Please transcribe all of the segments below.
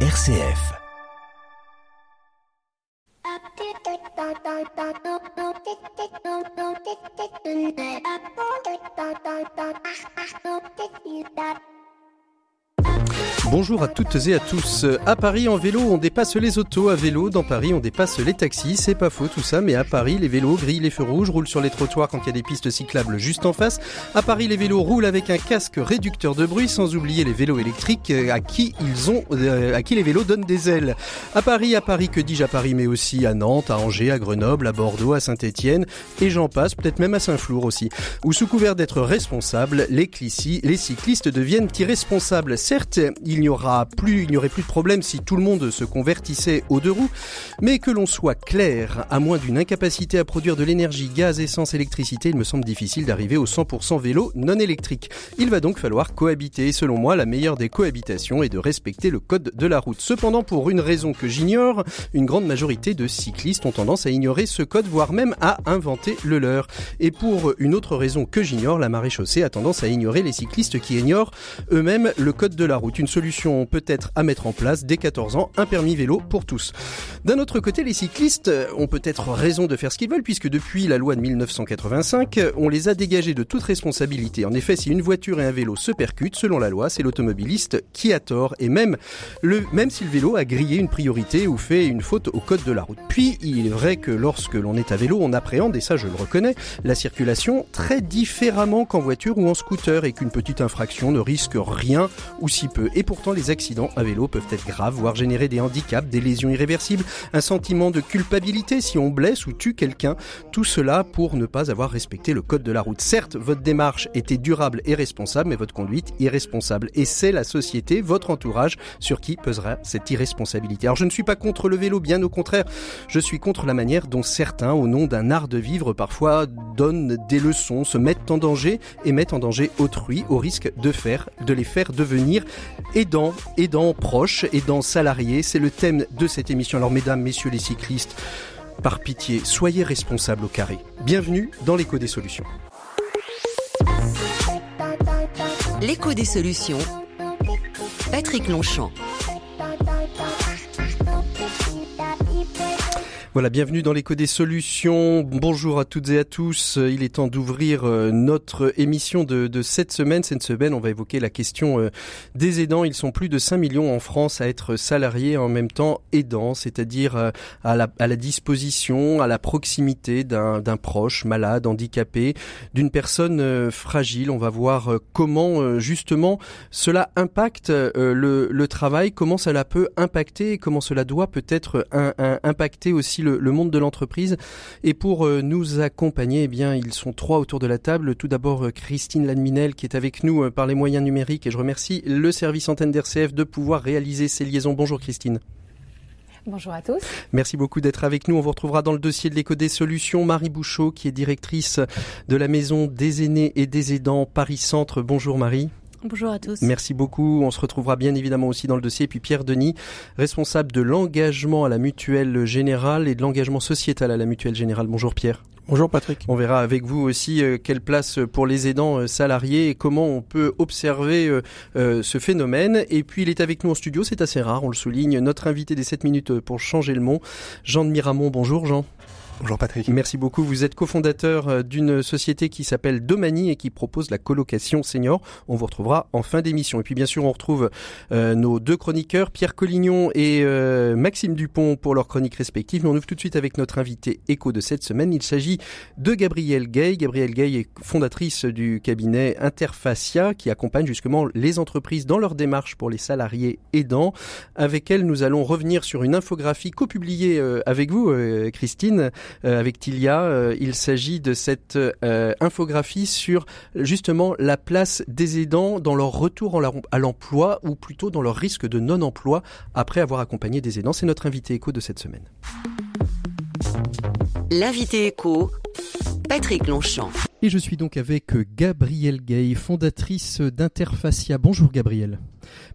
RCF. Bonjour à toutes et à tous. À Paris, en vélo, on dépasse les autos. À vélo, dans Paris, on dépasse les taxis. C'est pas faux tout ça, mais à Paris, les vélos grillent les feux rouges, roulent sur les trottoirs quand il y a des pistes cyclables juste en face. À Paris, les vélos roulent avec un casque réducteur de bruit, sans oublier les vélos électriques euh, à qui ils ont, euh, à qui les vélos donnent des ailes. À Paris, à Paris, que dis-je à Paris, mais aussi à Nantes, à Angers, à Grenoble, à Bordeaux, à Saint-Étienne, et j'en passe, peut-être même à Saint-Flour aussi. Où sous couvert d'être responsables, les, les cyclistes deviennent irresponsables. Certes, il n'y aura plus, il n'y aurait plus de problème si tout le monde se convertissait aux deux roues, mais que l'on soit clair, à moins d'une incapacité à produire de l'énergie, gaz, essence, électricité, il me semble difficile d'arriver au 100% vélo non électrique. Il va donc falloir cohabiter. Selon moi, la meilleure des cohabitations est de respecter le code de la route. Cependant, pour une raison que j'ignore, une grande majorité de cyclistes ont tendance à ignorer ce code, voire même à inventer le leur. Et pour une autre raison que j'ignore, la marée chaussée a tendance à ignorer les cyclistes qui ignorent eux-mêmes le code de la route. Une solution peut-être à mettre en place dès 14 ans, un permis vélo pour tous. D'un autre côté, les cyclistes ont peut-être raison de faire ce qu'ils veulent puisque depuis la loi de 1985, on les a dégagés de toute responsabilité. En effet, si une voiture et un vélo se percutent, selon la loi, c'est l'automobiliste qui a tort et même, le, même si le vélo a grillé une priorité ou fait une faute au code de la route. Puis, il est vrai que lorsque l'on est à vélo, on appréhende, et ça je le reconnais, la circulation très différemment qu'en voiture ou en scooter et qu'une petite infraction ne risque rien ou si peu. Et pourtant, les accidents à vélo peuvent être graves, voire générer des handicaps, des lésions irréversibles, un sentiment de culpabilité si on blesse ou tue quelqu'un. Tout cela pour ne pas avoir respecté le code de la route. Certes, votre démarche était durable et responsable, mais votre conduite irresponsable. Et c'est la société, votre entourage, sur qui pesera cette irresponsabilité. Alors je ne suis pas contre le vélo, bien au contraire, je suis contre la manière dont certains, au nom d'un art de vivre, parfois donnent des leçons, se mettent en danger et mettent en danger autrui au risque de faire, de les faire devenir aidants aidants proches, aidants salariés. C'est le thème de cette émission. Alors mesdames, messieurs les cyclistes, par pitié, soyez responsables au carré. Bienvenue dans l'écho des solutions. L'écho des solutions. Patrick Longchamp. Voilà, bienvenue dans l'écho des solutions. Bonjour à toutes et à tous. Il est temps d'ouvrir euh, notre émission de, de, cette semaine. Cette semaine, on va évoquer la question euh, des aidants. Ils sont plus de 5 millions en France à être salariés en même temps aidants, c'est-à-dire euh, à la, à la disposition, à la proximité d'un proche malade, handicapé, d'une personne fragile. On va voir comment justement cela impacte le, le, travail, comment cela peut impacter et comment cela doit peut-être impacter aussi le, monde de l'entreprise. Et pour euh, nous accompagner, eh bien, ils sont trois autour de la table. Tout d'abord, euh, Christine Lanminel qui est avec nous euh, par les moyens numériques et je remercie le service antenne d'RCF de pouvoir réaliser ces liaisons. Bonjour Christine. Bonjour à tous. Merci beaucoup d'être avec nous. On vous retrouvera dans le dossier de l'éco des solutions. Marie Bouchot, qui est directrice de la maison des aînés et des aidants Paris Centre. Bonjour Marie. Bonjour à tous. Merci beaucoup. On se retrouvera bien évidemment aussi dans le dossier. Et puis Pierre Denis, responsable de l'engagement à la mutuelle générale et de l'engagement sociétal à la mutuelle générale. Bonjour Pierre. Bonjour Patrick. On verra avec vous aussi euh, quelle place pour les aidants euh, salariés et comment on peut observer euh, ce phénomène. Et puis il est avec nous en studio, c'est assez rare, on le souligne, notre invité des 7 minutes pour changer le monde, Jean de Miramont. Bonjour Jean. Bonjour Patrick. Merci beaucoup. Vous êtes cofondateur euh, d'une société qui s'appelle Domani et qui propose la colocation senior. On vous retrouvera en fin d'émission. Et puis bien sûr, on retrouve euh, nos deux chroniqueurs, Pierre Collignon et euh, Maxime Dupont pour leurs chroniques respectives. Mais on ouvre tout de suite avec notre invité écho de cette semaine. Il s'agit de Gabrielle Gay. Gabrielle Gay est fondatrice du cabinet Interfacia qui accompagne justement les entreprises dans leur démarche pour les salariés aidants. Avec elle, nous allons revenir sur une infographie co-publiée avec vous, Christine, euh, avec Tilia. Euh, il s'agit de cette euh, infographie sur justement la place des aidants dans leur retour à l'emploi ou plutôt dans leur risque de non-emploi après avoir accompagné des aidants. C'est notre invité écho de cette semaine. L'invité écho, Patrick Longchamp. Et je suis donc avec Gabrielle Gay, fondatrice d'Interfacia. Bonjour Gabrielle.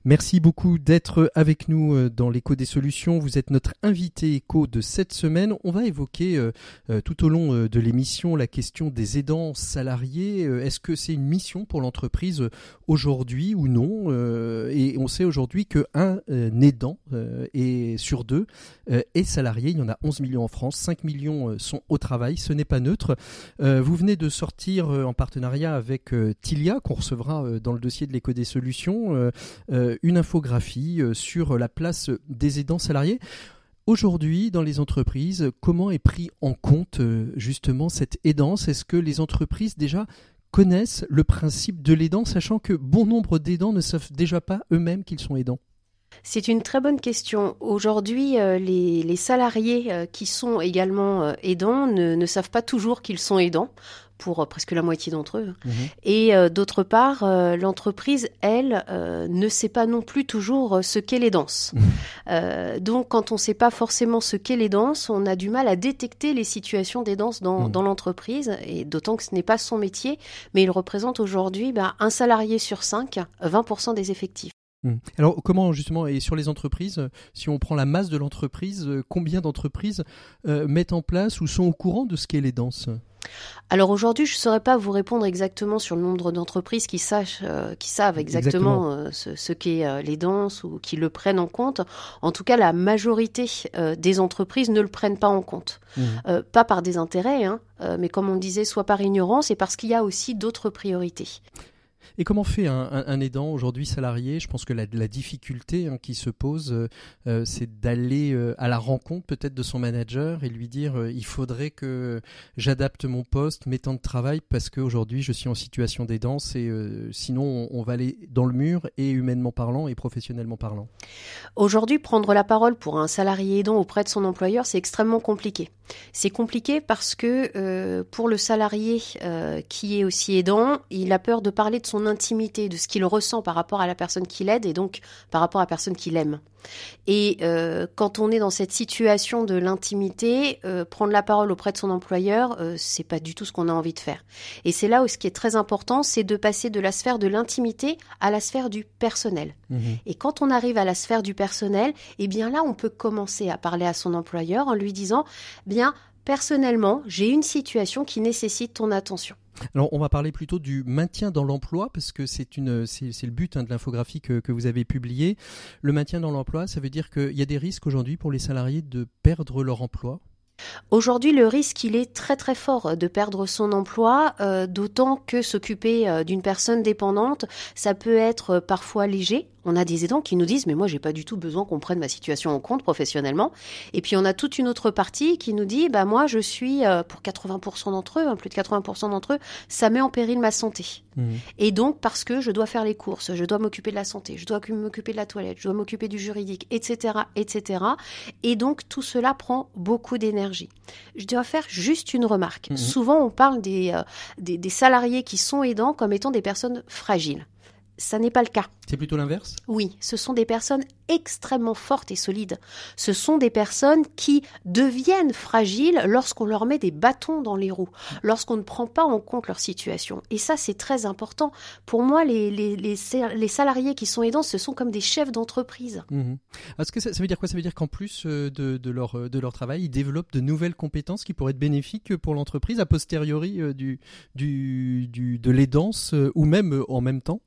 Merci beaucoup d'être avec nous euh, dans l'écho des solutions. Vous êtes notre invité écho de cette semaine. On va évoquer euh, euh, tout au long de l'émission la question des aidants salariés. Est-ce que c'est une mission pour l'entreprise aujourd'hui ou non Et on sait aujourd'hui qu'un aidant est sur deux est salarié. Il y en a 11 millions en France, 5 millions sont au travail. Ce n'est pas neutre. Vous venez de sortir en partenariat avec Tilia, qu'on recevra dans le dossier de l'écho des solutions une infographie euh, sur la place des aidants salariés. Aujourd'hui, dans les entreprises, comment est pris en compte euh, justement cette aidance? Est-ce que les entreprises déjà connaissent le principe de l'aidant, sachant que bon nombre d'aidants ne savent déjà pas eux-mêmes qu'ils sont aidants? C'est une très bonne question. Aujourd'hui, les, salariés qui sont également aidants ne, savent pas toujours qu'ils sont aidants pour euh, presque la moitié d'entre eux. Mhm. Et euh, d'autre part, euh, l'entreprise, elle, ne sait pas non plus toujours ce qu'est les danses. Mhm. donc, quand on ne sait pas forcément ce qu'est les danses, on a du mal à détecter les situations des danses dans, mhm. dans l'entreprise, et d'autant que ce n'est pas son métier, mais il représente aujourd'hui ben, un salarié sur cinq, 20% des effectifs. Alors comment justement, et sur les entreprises, si on prend la masse de l'entreprise, combien d'entreprises mettent en place ou sont au courant de ce qu'est les danses? Alors aujourd'hui, je ne saurais pas vous répondre exactement sur le nombre d'entreprises qui, euh, qui savent exactement, euh, ce, qu'est euh, les danses ou qui le prennent en compte. En tout cas, la majorité des entreprises ne le prennent pas en compte. Mmh. pas par des intérêts, hein, mais comme on disait, soit par ignorance et parce qu'il y a aussi d'autres priorités. Et comment fait un, aidant aujourd'hui salarié? Je pense que la, difficulté hein, qui se pose, euh, euh, c'est d'aller euh, à la rencontre peut-être de son manager et lui dire il faudrait que j'adapte mon poste, mes temps de travail, parce qu'aujourd'hui je suis en situation d'aidance et sinon on, va aller dans le mur et humainement parlant et professionnellement parlant. Aujourd'hui, prendre la parole pour un salarié aidant auprès de son employeur, c'est extrêmement compliqué. C'est compliqué parce que pour le salarié qui est aussi aidant, il a peur de parler de son intimité, de ce qu'il ressent par rapport à la personne qu'il aide et donc par rapport à la personne qu'il aime. Et euh, quand on est dans cette situation de l'intimité, euh, prendre la parole auprès de son employeur, euh, c'est pas du tout ce qu'on a envie de faire. Et c'est là où ce qui est très important, c'est de passer de la sphère de l'intimité à la sphère du personnel. Mmh et quand on arrive à la sphère du personnel, eh bien là, on peut commencer à parler à son employeur en lui disant, bien, personnellement, j'ai une situation qui nécessite ton attention. Alors, on va parler plutôt du maintien dans l'emploi, parce que c'est une, c'est, le but hein, de l'infographie que, que, vous avez publiée. Le maintien dans l'emploi, ça veut dire qu'il y a des risques aujourd'hui pour les salariés de perdre leur emploi? Aujourd'hui, le risque, il est très très fort de perdre son emploi, euh, d'autant que s'occuper euh, d'une personne dépendante, ça peut être euh, parfois léger, on a des aidants qui nous disent mais moi j'ai pas du tout besoin qu'on prenne ma situation en compte professionnellement. Et puis on a toute une autre partie qui nous dit bah moi je suis euh, pour 80% d'entre eux, hein, plus de 80% d'entre eux, ça met en péril ma santé. Mmh. Et donc parce que je dois faire les courses, je dois m'occuper de la santé, je dois m'occuper de la toilette, je dois m'occuper du juridique, etc., etc. Et donc tout cela prend beaucoup d'énergie. Je dois faire juste une remarque. Mmh. Souvent on parle des, euh, des, des salariés qui sont aidants comme étant des personnes fragiles ça n'est pas le cas. C'est plutôt l'inverse? Oui, ce sont des personnes extrêmement fortes et solides. Ce sont des personnes qui deviennent fragiles lorsqu'on leur met des bâtons dans les roues, lorsqu'on ne prend pas en compte leur situation. Et ça, c'est très important. Pour moi, les, les, salariés qui sont aidants, ce sont comme des chefs d'entreprise. Mmh Est-ce que ça, veut dire quoi? Ça veut dire qu'en plus euh, de, leur, euh, de leur travail, ils développent de nouvelles compétences qui pourraient être bénéfiques pour l'entreprise a posteriori euh, du, du, du, de l'aidance ou même en même temps?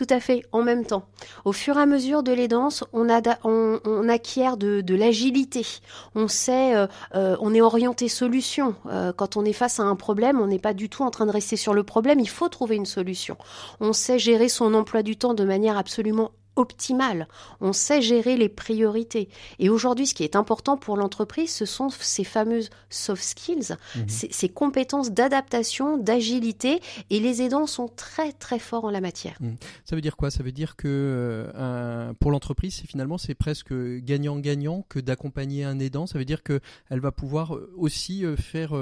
Tout à fait, en même temps. Au fur et à mesure de l'aidance, on, on, acquiert de, l'agilité. On sait, euh, euh, on est orienté solution. Euh, quand on est face à un problème, on n'est pas du tout en train de rester sur le problème, il faut trouver une solution. On sait gérer son emploi du temps de manière absolument optimale. On sait gérer les priorités. Et aujourd'hui, ce qui est important pour l'entreprise, ce sont ces fameuses soft skills, mhm. ces, compétences d'adaptation, d'agilité. Et les aidants sont très très forts en la matière. Mhm. Ça veut dire quoi? Ça veut dire que euh, pour l'entreprise, finalement, c'est presque gagnant-gagnant que d'accompagner un aidant. Ça veut dire qu'elle va pouvoir euh, aussi euh, faire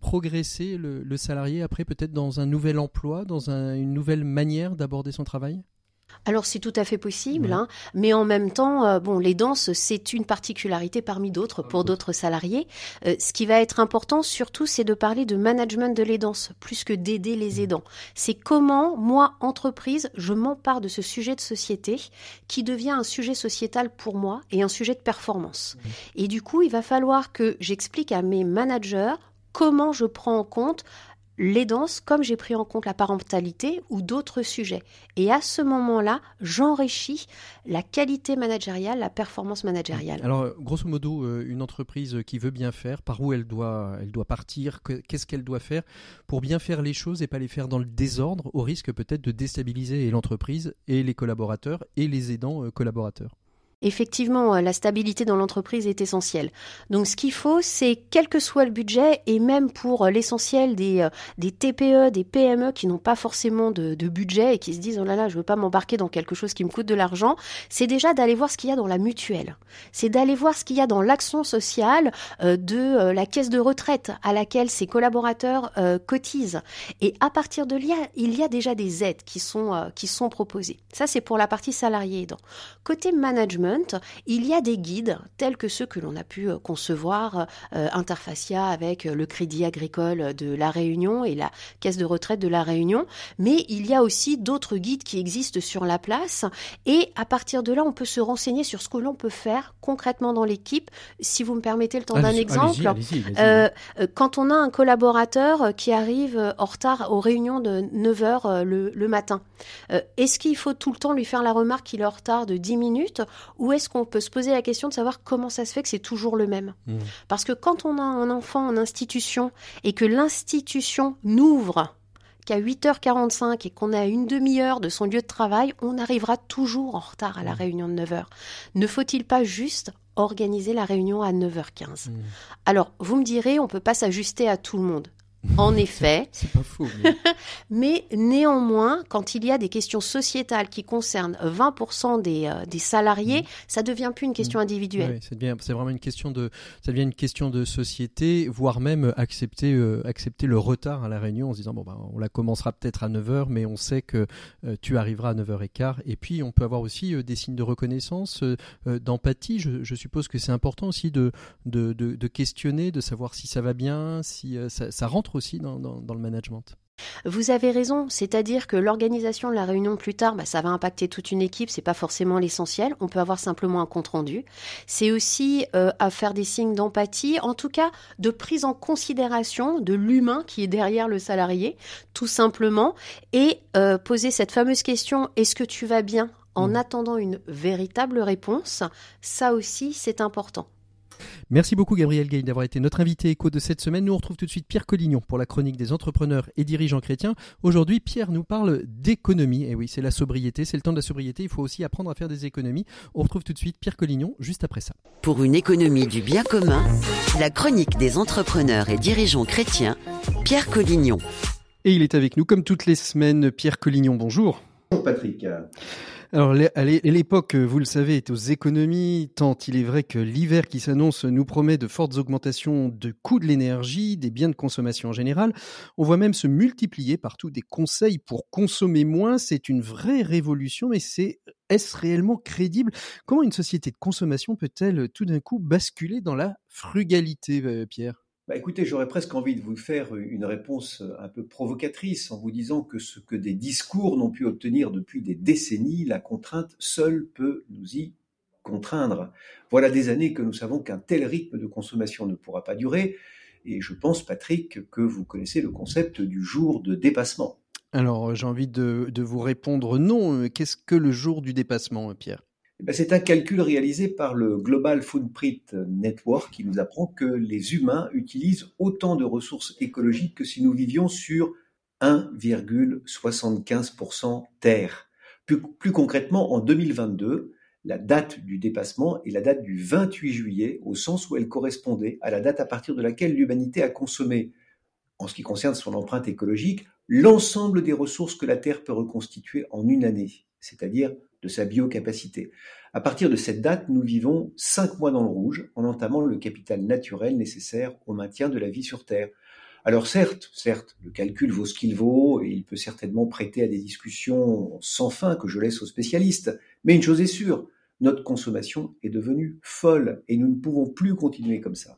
progresser le, salarié après peut-être dans un nouvel emploi, dans une nouvelle manière d'aborder son travail? Alors c'est tout à fait possible, hein, mais en même temps, euh, bon, les danses, c'est une particularité parmi d'autres pour d'autres salariés. Euh, ce qui va être important surtout, c'est de parler de management de les danses, plus que d'aider les aidants. C'est comment, moi, entreprise, je m'empare de ce sujet de société qui devient un sujet sociétal pour moi et un sujet de performance. Et du coup, il va falloir que j'explique à mes managers comment je prends en compte les danses comme j'ai pris en compte la parentalité ou d'autres sujets. Et à ce moment-là, j'enrichis la qualité managériale, la performance managériale. Alors, grosso modo, euh, une entreprise qui veut bien faire, par où elle doit, elle doit partir, qu'est-ce qu'elle doit faire pour bien faire les choses et pas les faire dans le désordre, au risque peut-être de déstabiliser l'entreprise et les collaborateurs et les aidants euh, collaborateurs Effectivement, euh, la stabilité dans l'entreprise est essentielle. Donc ce qu'il faut, c'est quel que soit le budget, et même pour euh, l'essentiel des, euh, des TPE, des PME qui n'ont pas forcément de, budget et qui se disent oh là là, je veux pas m'embarquer dans quelque chose qui me coûte de l'argent, c'est déjà d'aller voir ce qu'il y a dans la mutuelle. C'est d'aller voir ce qu'il y a dans l'action sociale de la caisse de retraite à laquelle ses collaborateurs cotisent. Et à partir de là, il y a déjà des aides qui sont, qui sont proposées. Ça, c'est pour la partie salariée Côté management, il y a des guides tels que ceux que l'on a pu euh, concevoir euh, Interfacia avec euh, le Crédit Agricole de la Réunion et la Caisse de retraite de la Réunion, mais il y a aussi d'autres guides qui existent sur la place. Et à partir de là, on peut se renseigner sur ce que l'on peut faire concrètement dans l'équipe. Si vous me permettez le temps d'un exemple, quand on a un collaborateur qui arrive en retard aux réunions de 9 heures le, le matin, est-ce qu'il faut tout le temps lui faire la remarque qu'il est en retard de 10 minutes ou est-ce qu'on peut se poser la question de savoir comment ça se fait que c'est toujours le même mmh. Parce que quand on a un enfant en institution et que l'institution n'ouvre qu'à 8h45 et qu'on a une demi-heure de son lieu de travail, on arrivera toujours en retard à la mmh. réunion de 9h. Ne faut-il pas juste organiser la réunion à 9h15 mmh. Alors, vous me direz, on ne peut pas s'ajuster à tout le monde. En effet. C'est pas faux. Mais... néanmoins, quand il y a des questions sociétales qui concernent 20% des, euh, des salariés, mm. ça devient plus une question mm. individuelle. Oui, c'est vraiment une question de, ça devient une question de société, voire même accepter, euh, accepter le retard à la réunion en se disant bon ben, on la commencera peut-être à 9h, mais on sait que euh, tu arriveras à 9h15. Et puis on peut avoir aussi des signes de reconnaissance, d'empathie. Je, je, suppose que c'est important aussi de de, de, de, questionner, de savoir si ça va bien, si ça, ça rentre aussi dans, le management. Vous avez raison, c'est-à-dire que l'organisation de la réunion plus tard, bah, ça va impacter toute une équipe, c'est pas forcément l'essentiel. On peut avoir simplement un compte rendu. C'est aussi euh, à faire des signes d'empathie, en tout cas de prise en considération de l'humain qui est derrière le salarié, tout simplement, et euh, poser cette fameuse question est-ce que tu vas bien? En mmh. attendant une véritable réponse. Ça aussi, c'est important. Merci beaucoup Gabriel Gay d'avoir été notre invité écho de cette semaine. Nous on retrouve tout de suite Pierre Collignon pour la chronique des entrepreneurs et dirigeants chrétiens. Aujourd'hui, Pierre nous parle d'économie. Et oui, c'est la sobriété, c'est le temps de la sobriété. Il faut aussi apprendre à faire des économies. On retrouve tout de suite Pierre Collignon juste après ça. Pour une économie du bien commun, la chronique des entrepreneurs et dirigeants chrétiens, Pierre Collignon. Et il est avec nous comme toutes les semaines. Pierre Collignon, bonjour. Bonjour Patrick. Alors l'époque, vous le savez, est aux économies, tant il est vrai que l'hiver qui s'annonce nous promet de fortes augmentations de coûts de l'énergie, des biens de consommation en général. On voit même se multiplier partout des conseils pour consommer moins. C'est une vraie révolution, mais c'est est-ce réellement crédible? Comment une société de consommation peut-elle tout d'un coup basculer dans la frugalité, euh, Pierre? Bah, écoutez, j'aurais presque envie de vous faire une réponse un peu provocatrice en vous disant que ce que des discours n'ont pu obtenir depuis des décennies, la contrainte seule peut nous y contraindre. Voilà des années que nous savons qu'un tel rythme de consommation ne pourra pas durer. Et je pense, Patrick, que vous connaissez le concept du jour de dépassement. Alors, j'ai envie de, vous répondre non. Qu'est-ce que le jour du dépassement, Pierre? C'est un calcul réalisé par le Global Footprint Network qui nous apprend que les humains utilisent autant de ressources écologiques que si nous vivions sur 1,75% Terre. Plus, plus, concrètement, en 2022, la date du dépassement est la date du 28 juillet, au sens où elle correspondait à la date à partir de laquelle l'humanité a consommé, en ce qui concerne son empreinte écologique, l'ensemble des ressources que la Terre peut reconstituer en une année, c'est-à-dire de sa biocapacité. À partir de cette date, nous vivons cinq mois dans le rouge en entamant le capital naturel nécessaire au maintien de la vie sur Terre. Alors certes, certes, le calcul vaut ce qu'il vaut et il peut certainement prêter à des discussions sans fin que je laisse aux spécialistes. Mais une chose est sûre, notre consommation est devenue folle et nous ne pouvons plus continuer comme ça.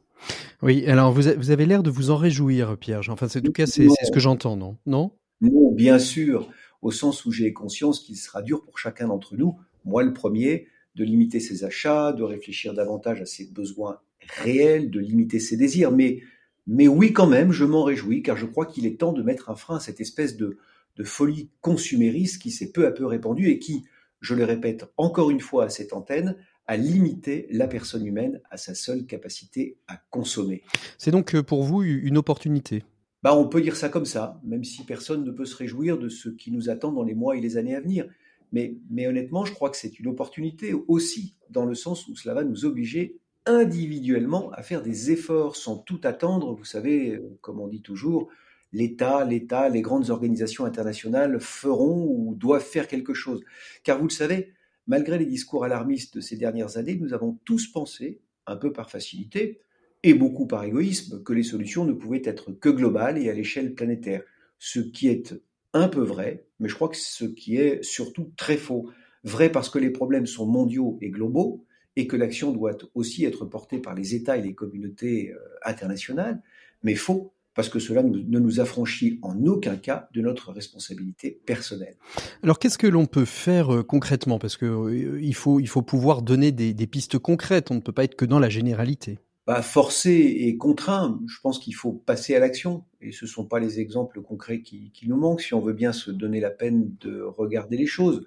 Oui, alors vous, avez l'air de vous en réjouir, Pierre. Enfin, en tout cas, c'est ce que j'entends, non? Non? Non, bien sûr, au sens où j'ai conscience qu'il sera dur pour chacun d'entre nous, moi le premier, de limiter ses achats, de réfléchir davantage à ses besoins réels, de limiter ses désirs. Mais, mais oui, quand même, je m'en réjouis, car je crois qu'il est temps de mettre un frein à cette espèce de, de folie consumériste qui s'est peu à peu répandue et qui, je le répète encore une fois à cette antenne, à limiter la personne humaine à sa seule capacité à consommer. C'est donc euh, pour vous une opportunité? Bah, On peut dire ça comme ça, même si personne ne peut se réjouir de ce qui nous attend dans les mois et les années à venir. Mais, mais honnêtement, je crois que c'est une opportunité aussi, dans le sens où cela va nous obliger individuellement à faire des efforts sans tout attendre. Vous savez, euh, comme on dit toujours, l'État, l'État, les grandes organisations internationales feront ou doivent faire quelque chose. Car vous le savez, malgré les discours alarmistes de ces dernières années, nous avons tous pensé, un peu par facilité, et beaucoup par égoïsme, que les solutions ne pouvaient être que globales et à l'échelle planétaire. Ce qui est un peu vrai, mais je crois que ce qui est surtout très faux. Vrai parce que les problèmes sont mondiaux et globaux, et que l'action doit aussi être portée par les États et les communautés euh, internationales, mais faux parce que cela ne nous affranchit en aucun cas de notre responsabilité personnelle. Alors qu'est-ce que l'on peut faire euh, concrètement? Parce qu'il euh, faut, il faut pouvoir donner des, pistes concrètes, on ne peut pas être que dans la généralité. Bah, forcer et contraint, je pense qu'il faut passer à l'action. Et ce ne sont pas les exemples concrets qui, nous manquent si on veut bien se donner la peine de regarder les choses.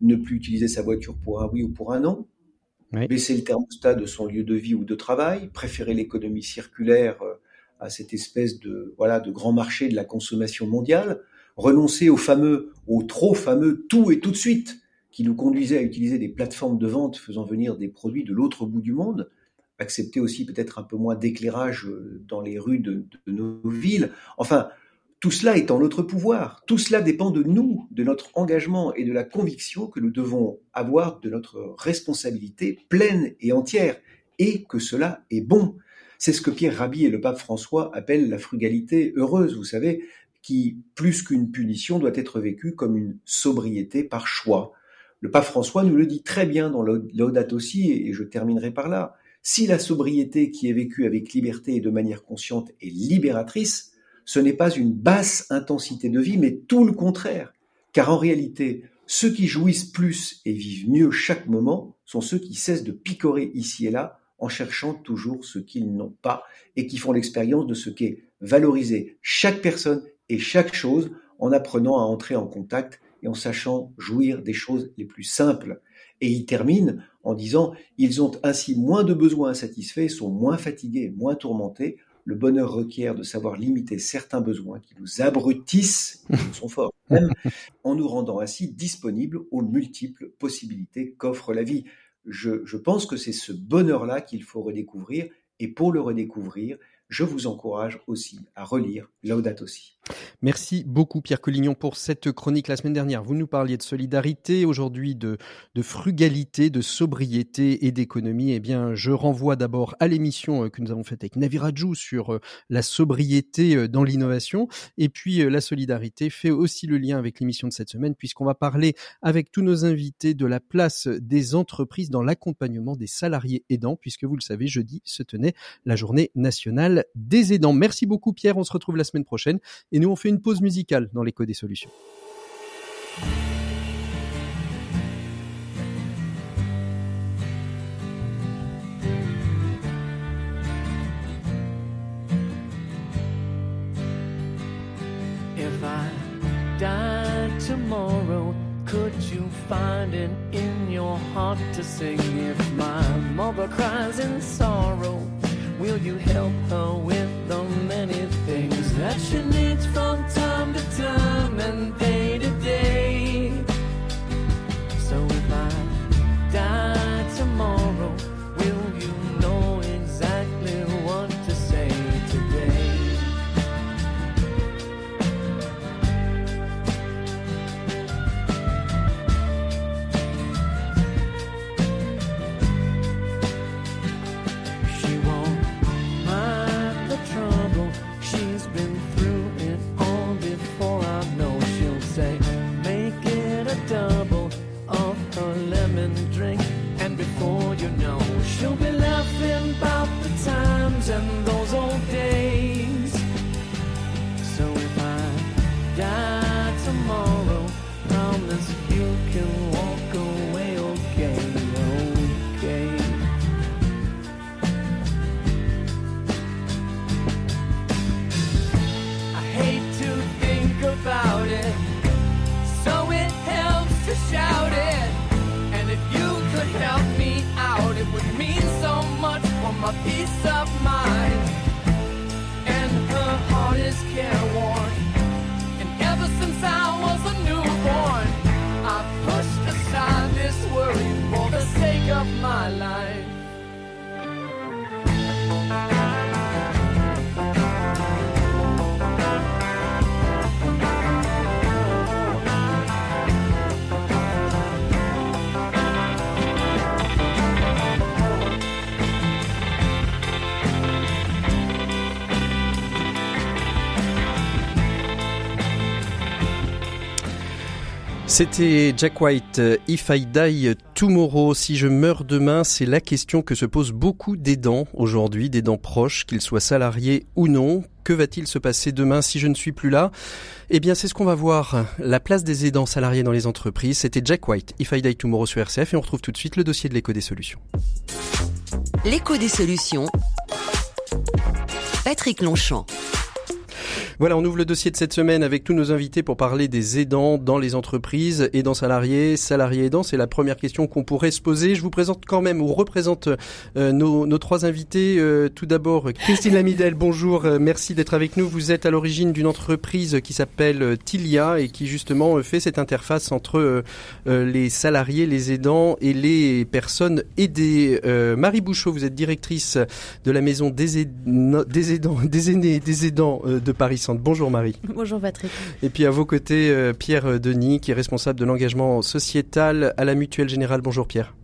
Ne plus utiliser sa voiture pour un oui ou pour un non. Baisser le thermostat de son lieu de vie ou de travail. Préférer l'économie circulaire euh, à cette espèce de voilà de grand marché de la consommation mondiale, renoncer au fameux, au trop fameux tout et tout de suite qui nous conduisait à utiliser des plateformes de vente faisant venir des produits de l'autre bout du monde, accepter aussi peut-être un peu moins d'éclairage euh, dans les rues de, nos villes. Enfin, tout cela est en notre pouvoir. Tout cela dépend de nous, de notre engagement et de la conviction que nous devons avoir de notre responsabilité pleine et entière, et que cela est bon. C'est ce que Pierre Rabhi et le pape François appellent la frugalité heureuse, vous savez, qui, plus qu'une punition, doit être vécue comme une sobriété par choix. Le pape François nous le dit très bien dans l'Audate aussi, et je terminerai par là. Si la sobriété qui est vécue avec liberté et de manière consciente est libératrice, ce n'est pas une basse intensité de vie, mais tout le contraire. Car en réalité, ceux qui jouissent plus et vivent mieux chaque moment sont ceux qui cessent de picorer ici et là en cherchant toujours ce qu'ils n'ont pas et qui font l'expérience de ce qu'est valoriser chaque personne et chaque chose en apprenant à entrer en contact et en sachant jouir des choses les plus simples. Et il termine en disant, ils ont ainsi moins de besoins insatisfaits, sont moins fatigués, moins tourmentés. Le bonheur requiert de savoir limiter certains besoins qui nous abrutissent, qui sont forts même, en nous rendant ainsi disponibles aux multiples possibilités qu'offre la vie je, pense que c'est ce bonheur-là qu'il faut redécouvrir. Et pour le redécouvrir, je vous encourage aussi à relire Laudato aussi. Merci beaucoup Pierre Collignon pour cette chronique la semaine dernière. Vous nous parliez de solidarité, aujourd'hui de, frugalité, de sobriété et d'économie. Eh bien, je renvoie d'abord à l'émission euh, que nous avons faite avec Navirajou sur euh, la sobriété euh, dans l'innovation. Et puis, la solidarité fait aussi le lien avec l'émission de cette semaine puisqu'on va parler avec tous nos invités de la place des entreprises dans l'accompagnement des salariés aidants puisque vous le savez, jeudi se tenait la journée nationale des aidants. Merci beaucoup Pierre, on se retrouve la semaine prochaine nous on fait une pause musicale dans l'écho des solutions. If I died tomorrow, could you find it in your heart to sing? If my mother cries in sorrow, will you help her with the many that she needs from time to time and C'était Jack White, If I Die Tomorrow, si je meurs demain, c'est la question que se posent beaucoup d'aidants aujourd'hui, des dents proches, qu'ils soient salariés ou non. Que va-t-il se passer demain si je ne suis plus là? Eh bien, c'est ce qu'on va voir. La place des aidants salariés dans les entreprises. C'était Jack White, If I Die Tomorrow sur RCF et on retrouve tout de suite le dossier de l'écho des solutions. L'écho des solutions. Patrick Longchamp. Voilà, on ouvre le dossier de cette semaine avec tous nos invités pour parler des aidants dans les entreprises, aidants salariés, salariés aidants. C'est la première question qu'on pourrait se poser. Je vous présente quand même ou représente euh, nos, nos, trois invités. Euh, tout d'abord, Christine Lamidel, bonjour, euh, merci d'être avec nous. Vous êtes à l'origine d'une entreprise qui s'appelle Tilia et qui justement fait cette interface entre les salariés, les aidants et les personnes aidées. Marie Bouchot, vous êtes directrice de la maison des, des aidants, des aînés, des aidants de Paris Bonjour Marie. Bonjour Patrick. Et puis à vos côtés, euh, Pierre Denis, qui est responsable de l'engagement sociétal à la Mutuelle Générale. Bonjour Pierre.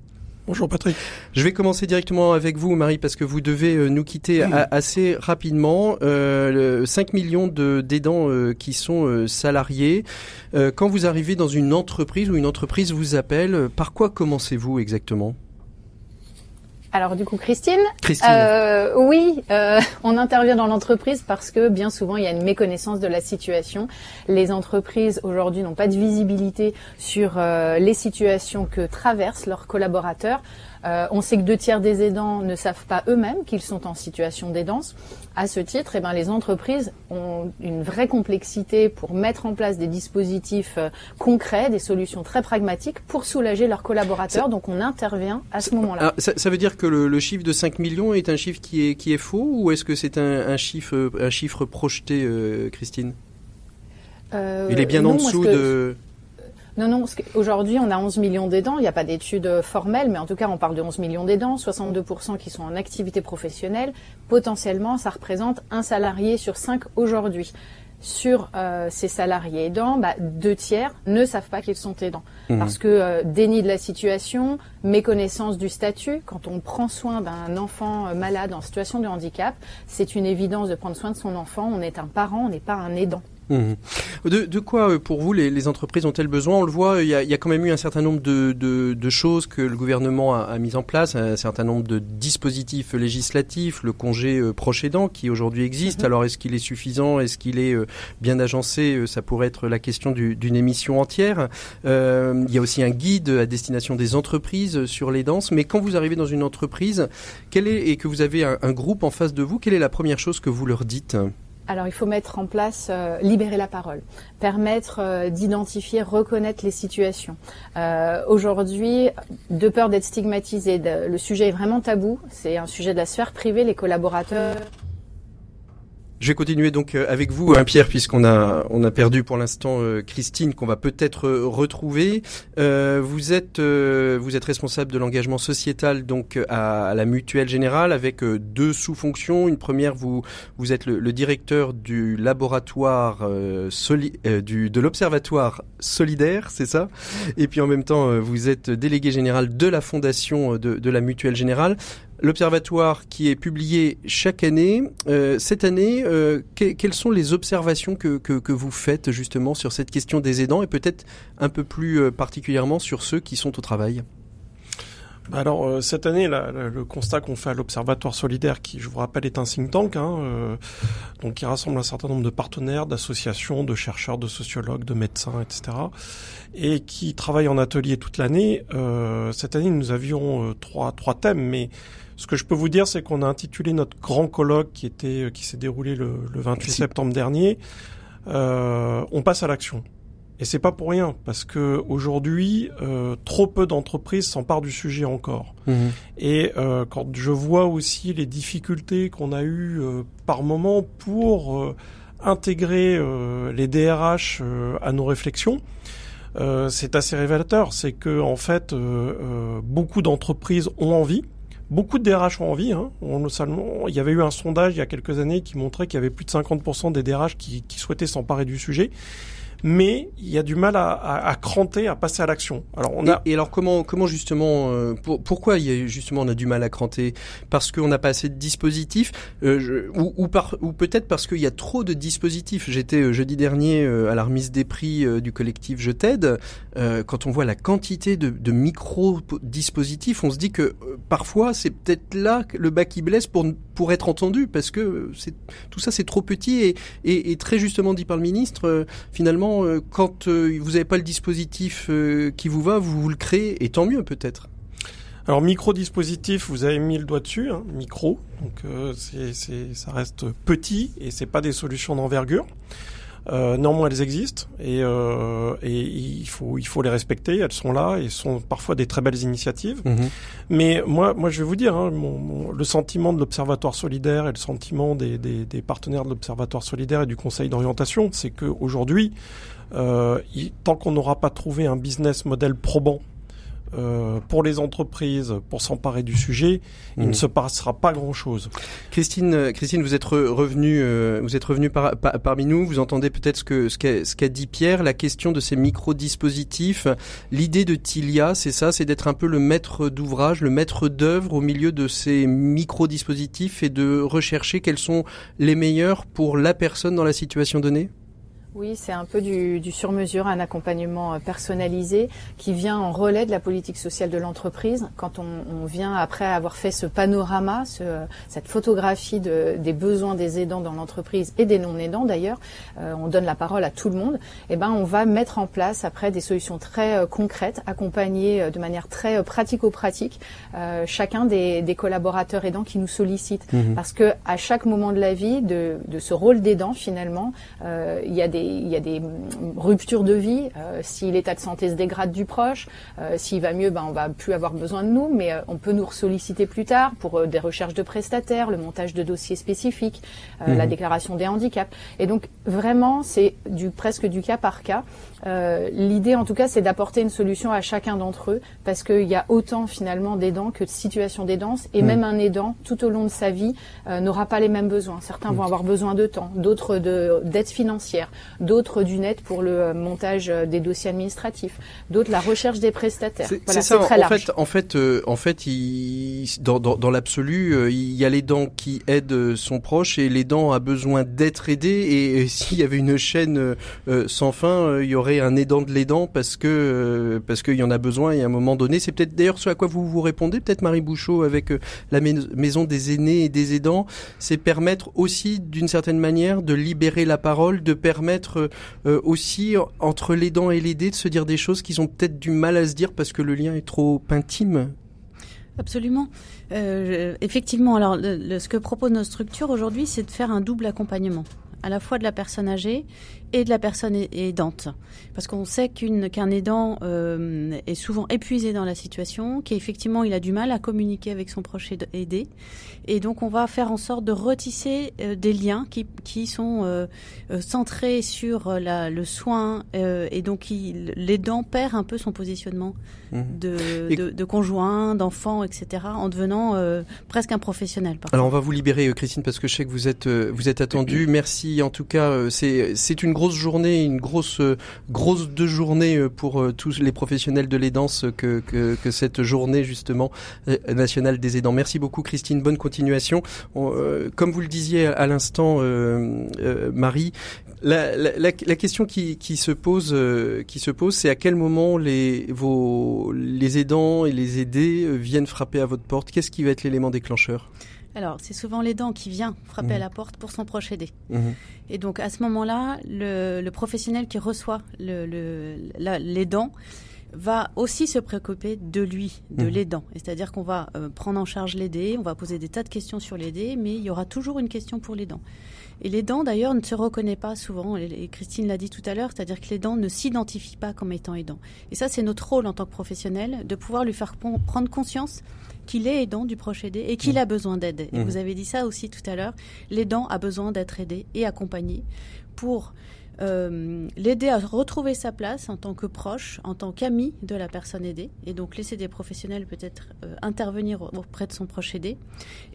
Bonjour Patrick. Je vais commencer directement avec vous Marie parce que vous devez euh, nous quitter assez rapidement. Euh, 5 millions d'aidants euh, qui sont salariés. quand vous arrivez dans une entreprise ou une entreprise vous appelle, par quoi commencez-vous exactement? Alors du coup, Christine. Christine. Euh, oui, euh, on intervient dans l'entreprise parce que bien souvent il y a une méconnaissance de la situation. Les entreprises aujourd'hui n'ont pas de visibilité sur euh, les situations que traversent leurs collaborateurs. Euh, on sait que deux tiers des aidants ne savent pas eux-mêmes qu'ils sont en situation d'aidance. À ce titre, eh ben, les entreprises ont une vraie complexité pour mettre en place des dispositifs euh, concrets, des solutions très pragmatiques pour soulager leurs collaborateurs. Donc on intervient à ce moment-là. Ça, ça, veut dire que le, chiffre de 5 millions est un chiffre qui est, qui est faux ou est-ce que c'est un, chiffre, un chiffre projeté, euh, Christine? Il est bien en dessous de... Non, non, aujourd'hui, on a 11 millions d'aidants. Il n'y a pas d'études formelles, mais en tout cas, on parle de 11 millions d'aidants, 62% qui sont en activité professionnelle. Potentiellement, ça représente un salarié sur cinq aujourd'hui. Sur euh, ces salariés aidants, bah, deux tiers ne savent pas qu'ils sont aidants. Mmh. Parce que euh, déni de la situation, méconnaissance du statut, quand on prend soin d'un enfant euh, malade en situation de handicap, c'est une évidence de prendre soin de son enfant. On est un parent, on n'est pas un aidant. Mmh. De, de, quoi, euh, pour vous, les, les entreprises ont-elles besoin? On le voit, il y, a, il y, a, quand même eu un certain nombre de, de, de choses que le gouvernement a, a, mis en place, un certain nombre de dispositifs législatifs, le congé euh, proche aidant qui aujourd'hui existe. Mmh. Alors, est-ce qu'il est suffisant? Est-ce qu'il est euh, bien agencé? Ça pourrait être la question d'une émission entière. Euh, il y a aussi un guide à destination des entreprises sur les danses. Mais quand vous arrivez dans une entreprise, est, et que vous avez un, un groupe en face de vous, quelle est la première chose que vous leur dites? Alors il faut mettre en place, euh, libérer la parole, permettre euh, d'identifier, reconnaître les situations. Euh, Aujourd'hui, de peur d'être stigmatisé, le sujet est vraiment tabou, c'est un sujet de la sphère privée, les collaborateurs... Je vais continuer donc euh, avec vous, hein, Pierre, puisqu'on a on a perdu pour l'instant euh, Christine, qu'on va peut-être euh, retrouver. Euh, vous êtes vous êtes responsable de l'engagement sociétal donc à, à, la Mutuelle Générale avec deux sous-fonctions. Une première, vous vous êtes le, le directeur du laboratoire soli, du de l'observatoire solidaire, c'est ça? Et puis en même temps, vous êtes délégué général de la fondation de, de la Mutuelle Générale l'observatoire qui est publié chaque année. Euh, cette année, euh, que, quelles sont les observations que, que, que, vous faites justement sur cette question des aidants et peut-être un peu plus euh, particulièrement sur ceux qui sont au travail? Bah alors euh, cette année, la, le constat qu'on fait à l'Observatoire solidaire, qui je vous rappelle est un think tank, hein, euh, donc qui rassemble un certain nombre de partenaires, d'associations, de chercheurs, de sociologues, de médecins, etc., et qui travaille en atelier toute l'année. Euh, cette année, nous avions trois trois thèmes, mais ce que je peux vous dire, c'est qu'on a intitulé notre grand colloque qui était qui s'est déroulé le, le 28 septembre dernier. Euh, on passe à l'action. Et c'est pas pour rien, parce que aujourd'hui, euh, trop peu d'entreprises s'emparent du sujet encore. Mmh. Et euh, quand je vois aussi les difficultés qu'on a eues euh, par moment pour intégrer les DRH à nos réflexions, c'est assez révélateur. C'est que en fait, beaucoup d'entreprises ont envie Beaucoup de DRH ont envie. Hein. On, il y avait eu un sondage il y a quelques années qui montrait qu'il y avait plus de 50% des DRH qui souhaitaient s'emparer du sujet mais il y a du mal à, à, à cranter, à passer à l'action. Alors on a et, alors comment comment justement euh, pour, pourquoi il y a justement on a du mal à cranter? Parce qu'on n'a pas assez de dispositifs? Euh, ou ou, par, ou peut-être parce qu'il y a trop de dispositifs. J'étais euh, jeudi dernier euh, à la remise des prix du collectif Je t'aide. quand on voit la quantité de, de micro dispositifs, on se dit que parfois c'est peut-être là le bas qui blesse pour pour être entendu parce que c'est tout ça c'est trop petit et, et, et très justement dit par le ministre finalement euh, quand euh, vous n'avez pas le dispositif euh, qui vous va, vous, le créez, et tant mieux peut-être. Alors micro-dispositif, vous avez mis le doigt dessus, hein, micro, donc c'est, ça reste petit et c'est pas des solutions d'envergure. Euh, néanmoins, elles existent et, euh, et, il faut il faut les respecter. Elles sont là et sont parfois des très belles initiatives. Mhm. Mais moi moi je vais vous dire, hein, mon, le sentiment de l'Observatoire solidaire et le sentiment des, des, des partenaires de l'Observatoire solidaire et du Conseil d'orientation, c'est que aujourd'hui, euh, tant qu'on n'aura pas trouvé un business model probant euh, pour les entreprises pour s'emparer du sujet, il ne mmh. se passera pas grand-chose. Christine, euh, Christine, vous êtes revenue, euh, vous êtes revenu par, parmi nous. Vous entendez peut-être ce que ce qu'a ce qu'a dit Pierre, la question de ces micro-dispositifs. L'idée de Tilia, c'est ça, c'est d'être un peu le maître d'ouvrage, le maître d'œuvre au milieu de ces micro-dispositifs et de rechercher quels sont les meilleurs pour la personne dans la situation donnée? Oui, c'est un peu du, du sur-mesure, un accompagnement euh, personnalisé qui vient en relais de la politique sociale de l'entreprise. Quand on, on, vient après avoir fait ce panorama, ce, cette photographie de, des besoins des aidants dans l'entreprise et des non-aidants d'ailleurs, euh, on donne la parole à tout le monde. Et eh ben, on va mettre en place après des solutions très euh, concrètes, accompagnées euh, de manière très pratico-pratique euh, chacun des, des, collaborateurs aidants qui nous sollicitent, mmh. parce que à chaque moment de la vie de, de ce rôle d'aidant finalement, il y a des il y a des ruptures de vie. Euh, si l'état de santé se dégrade du proche, euh, s'il va mieux, ben, on va plus avoir besoin de nous, mais euh, on peut nous solliciter plus tard pour des recherches de prestataires, le montage de dossiers spécifiques, la mhm. déclaration des handicaps. Et donc vraiment, c'est du presque du cas par cas. L'idée, en tout cas, c'est d'apporter une solution à chacun d'entre eux, parce qu'il y a autant finalement d'aidants que de situations d'aidance, et mhm. même un aidant, tout au long de sa vie, n'aura pas les mêmes besoins. Certains vont mhm. avoir besoin de temps, d'autres d'aide financière, d'autres du net pour le euh, montage euh, des dossiers administratifs, d'autres la recherche des prestataires. C'est ça. en fait, en fait, euh, en fait, il, dans, dans, dans l'absolu, il y a les dents qui aident son proche et les dents a besoin d'être aidé. Et, s'il y avait une chaîne sans fin, il y aurait un aidant de l'aidant parce que parce qu'il y en a besoin et à un moment donné. C'est peut-être d'ailleurs ce à quoi vous vous répondez, peut-être Marie Bouchot avec la maison des aînés et des aidants, c'est permettre aussi d'une certaine manière de libérer la parole, de permettre euh, aussi entre les dents et les dés de se dire des choses qu'ils ont peut-être du mal à se dire parce que le lien est trop intime Absolument. Euh, effectivement, alors ce que propose notre structure aujourd'hui, c'est de faire un double accompagnement à la fois de la personne âgée et de la personne aidante. Parce qu'on sait qu'un aidant euh, est souvent épuisé dans la situation, qu'effectivement il a du mal à communiquer avec son proche aidé. Et donc on va faire en sorte de retisser euh, des liens qui, sont euh, centrés sur le soin. Et donc l'aidant perd un peu son positionnement mmh. de, de, de, conjoint, d'enfant, etc. en devenant presque un professionnel. Alors on va vous libérer Christine parce que je sais que vous êtes, vous êtes attendue. Merci en tout cas. C'est une grosse journée, une grosse grosse deux journées euh, pour euh, tous les professionnels de l'aidance que, que, que, cette journée justement euh, nationale des aidants. Merci beaucoup Christine, bonne continuation. comme vous le disiez à l'instant, Marie, la, la, la, question qui, qui, se pose, qui se pose, c'est à quel moment les vos les aidants et les aidés viennent frapper à votre porte. Qu'est-ce qui va être l'élément déclencheur? Alors, c'est souvent l'aidant qui vient frapper à mmh. la porte pour son proche aidé. Mmh. Et donc, à ce moment-là, le, le, professionnel qui reçoit l'aidant le, va aussi se préoccuper de lui, de mmh. l'aidant. C'est-à-dire qu'on va euh, prendre en charge l'aidé, on va poser des tas de questions sur l'aidé, mais il y aura toujours une question pour l'aidant. Et l'aidant, d'ailleurs, ne se reconnaît pas souvent, et Christine l'a dit tout à l'heure, c'est-à-dire que l'aidant ne s'identifie pas comme étant aidant. Et ça, c'est notre rôle en tant que professionnel, de pouvoir lui faire prendre conscience qu'il est aidant du proche aidé et qu'il mmh. a besoin d'aide. Et mmh. vous avez dit ça aussi tout à l'heure, l'aidant a besoin d'être aidé et accompagné pour euh, l'aider à retrouver sa place en tant que proche, en tant qu'ami de la personne aidée, et donc laisser des professionnels peut-être euh, intervenir auprès de son proche aidé,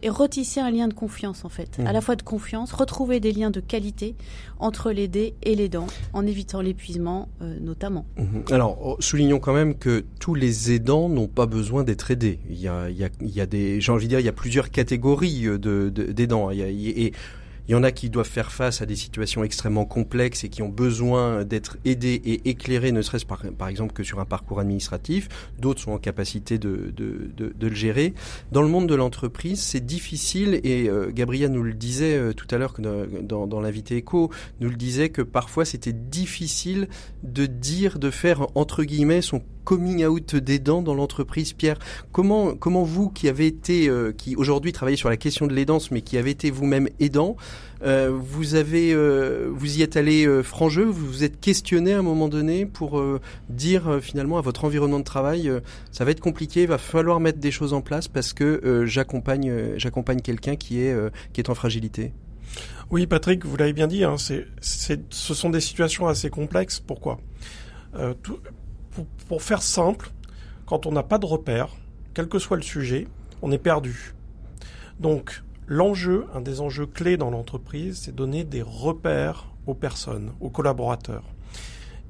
et retisser un lien de confiance en fait, Mmh. à la fois de confiance, retrouver des liens de qualité entre l'aidé et l'aidant, en évitant l'épuisement euh, notamment. Mhm. Alors, oh, soulignons quand même que tous les aidants n'ont pas besoin d'être aidés. Il y a, il y a, il y a des, j'ai envie de dire, il y a plusieurs catégories de, d'aidants. Et il y en a qui doivent faire face à des situations extrêmement complexes et qui ont besoin d'être aidés et éclairés, ne serait-ce par, exemple que sur un parcours administratif. D'autres sont en capacité de, de, de, de le gérer. Dans le monde de l'entreprise, c'est difficile et euh, Gabriel nous le disait euh, tout à l'heure dans, dans, l'invité écho, nous le disait que parfois c'était difficile de dire, de faire entre guillemets son coming out d'aidant dans l'entreprise. Pierre, comment comment vous qui avez été, euh, qui aujourd'hui travaillez sur la question de l'aidance, mais qui avez été vous-même aidant, euh, vous avez, euh, vous y êtes allé euh, franc jeu, vous vous êtes questionné à un moment donné pour euh, dire finalement à votre environnement de travail, ça va être compliqué, il va falloir mettre des choses en place parce que j'accompagne, j'accompagne quelqu'un qui est qui est en fragilité. Oui, Patrick, vous l'avez bien dit, hein, c'est, ce sont des situations assez complexes. Pourquoi? Pour, pour faire simple, quand on n'a pas de repère, quel que soit le sujet, on est perdu. Donc, l'enjeu, un des enjeux clés dans l'entreprise, c'est donner des repères aux personnes, aux collaborateurs.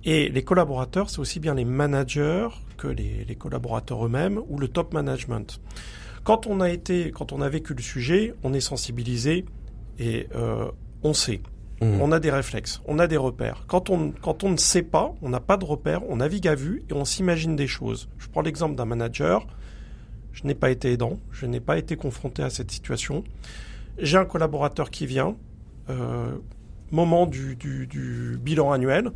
Et les collaborateurs, c'est aussi bien les managers que les, les collaborateurs eux-mêmes ou le top management. Quand on a été, quand on a vécu le sujet, on est sensibilisé et euh, on sait. Mmh. On a des réflexes, on a des repères. Quand on, quand on ne sait pas, on n'a pas de repères, on navigue à vue et on s'imagine des choses. Je prends l'exemple d'un manager. Je n'ai pas été aidant, je n'ai pas été confronté à cette situation. J'ai un collaborateur qui vient, euh, moment du, du, du bilan annuel.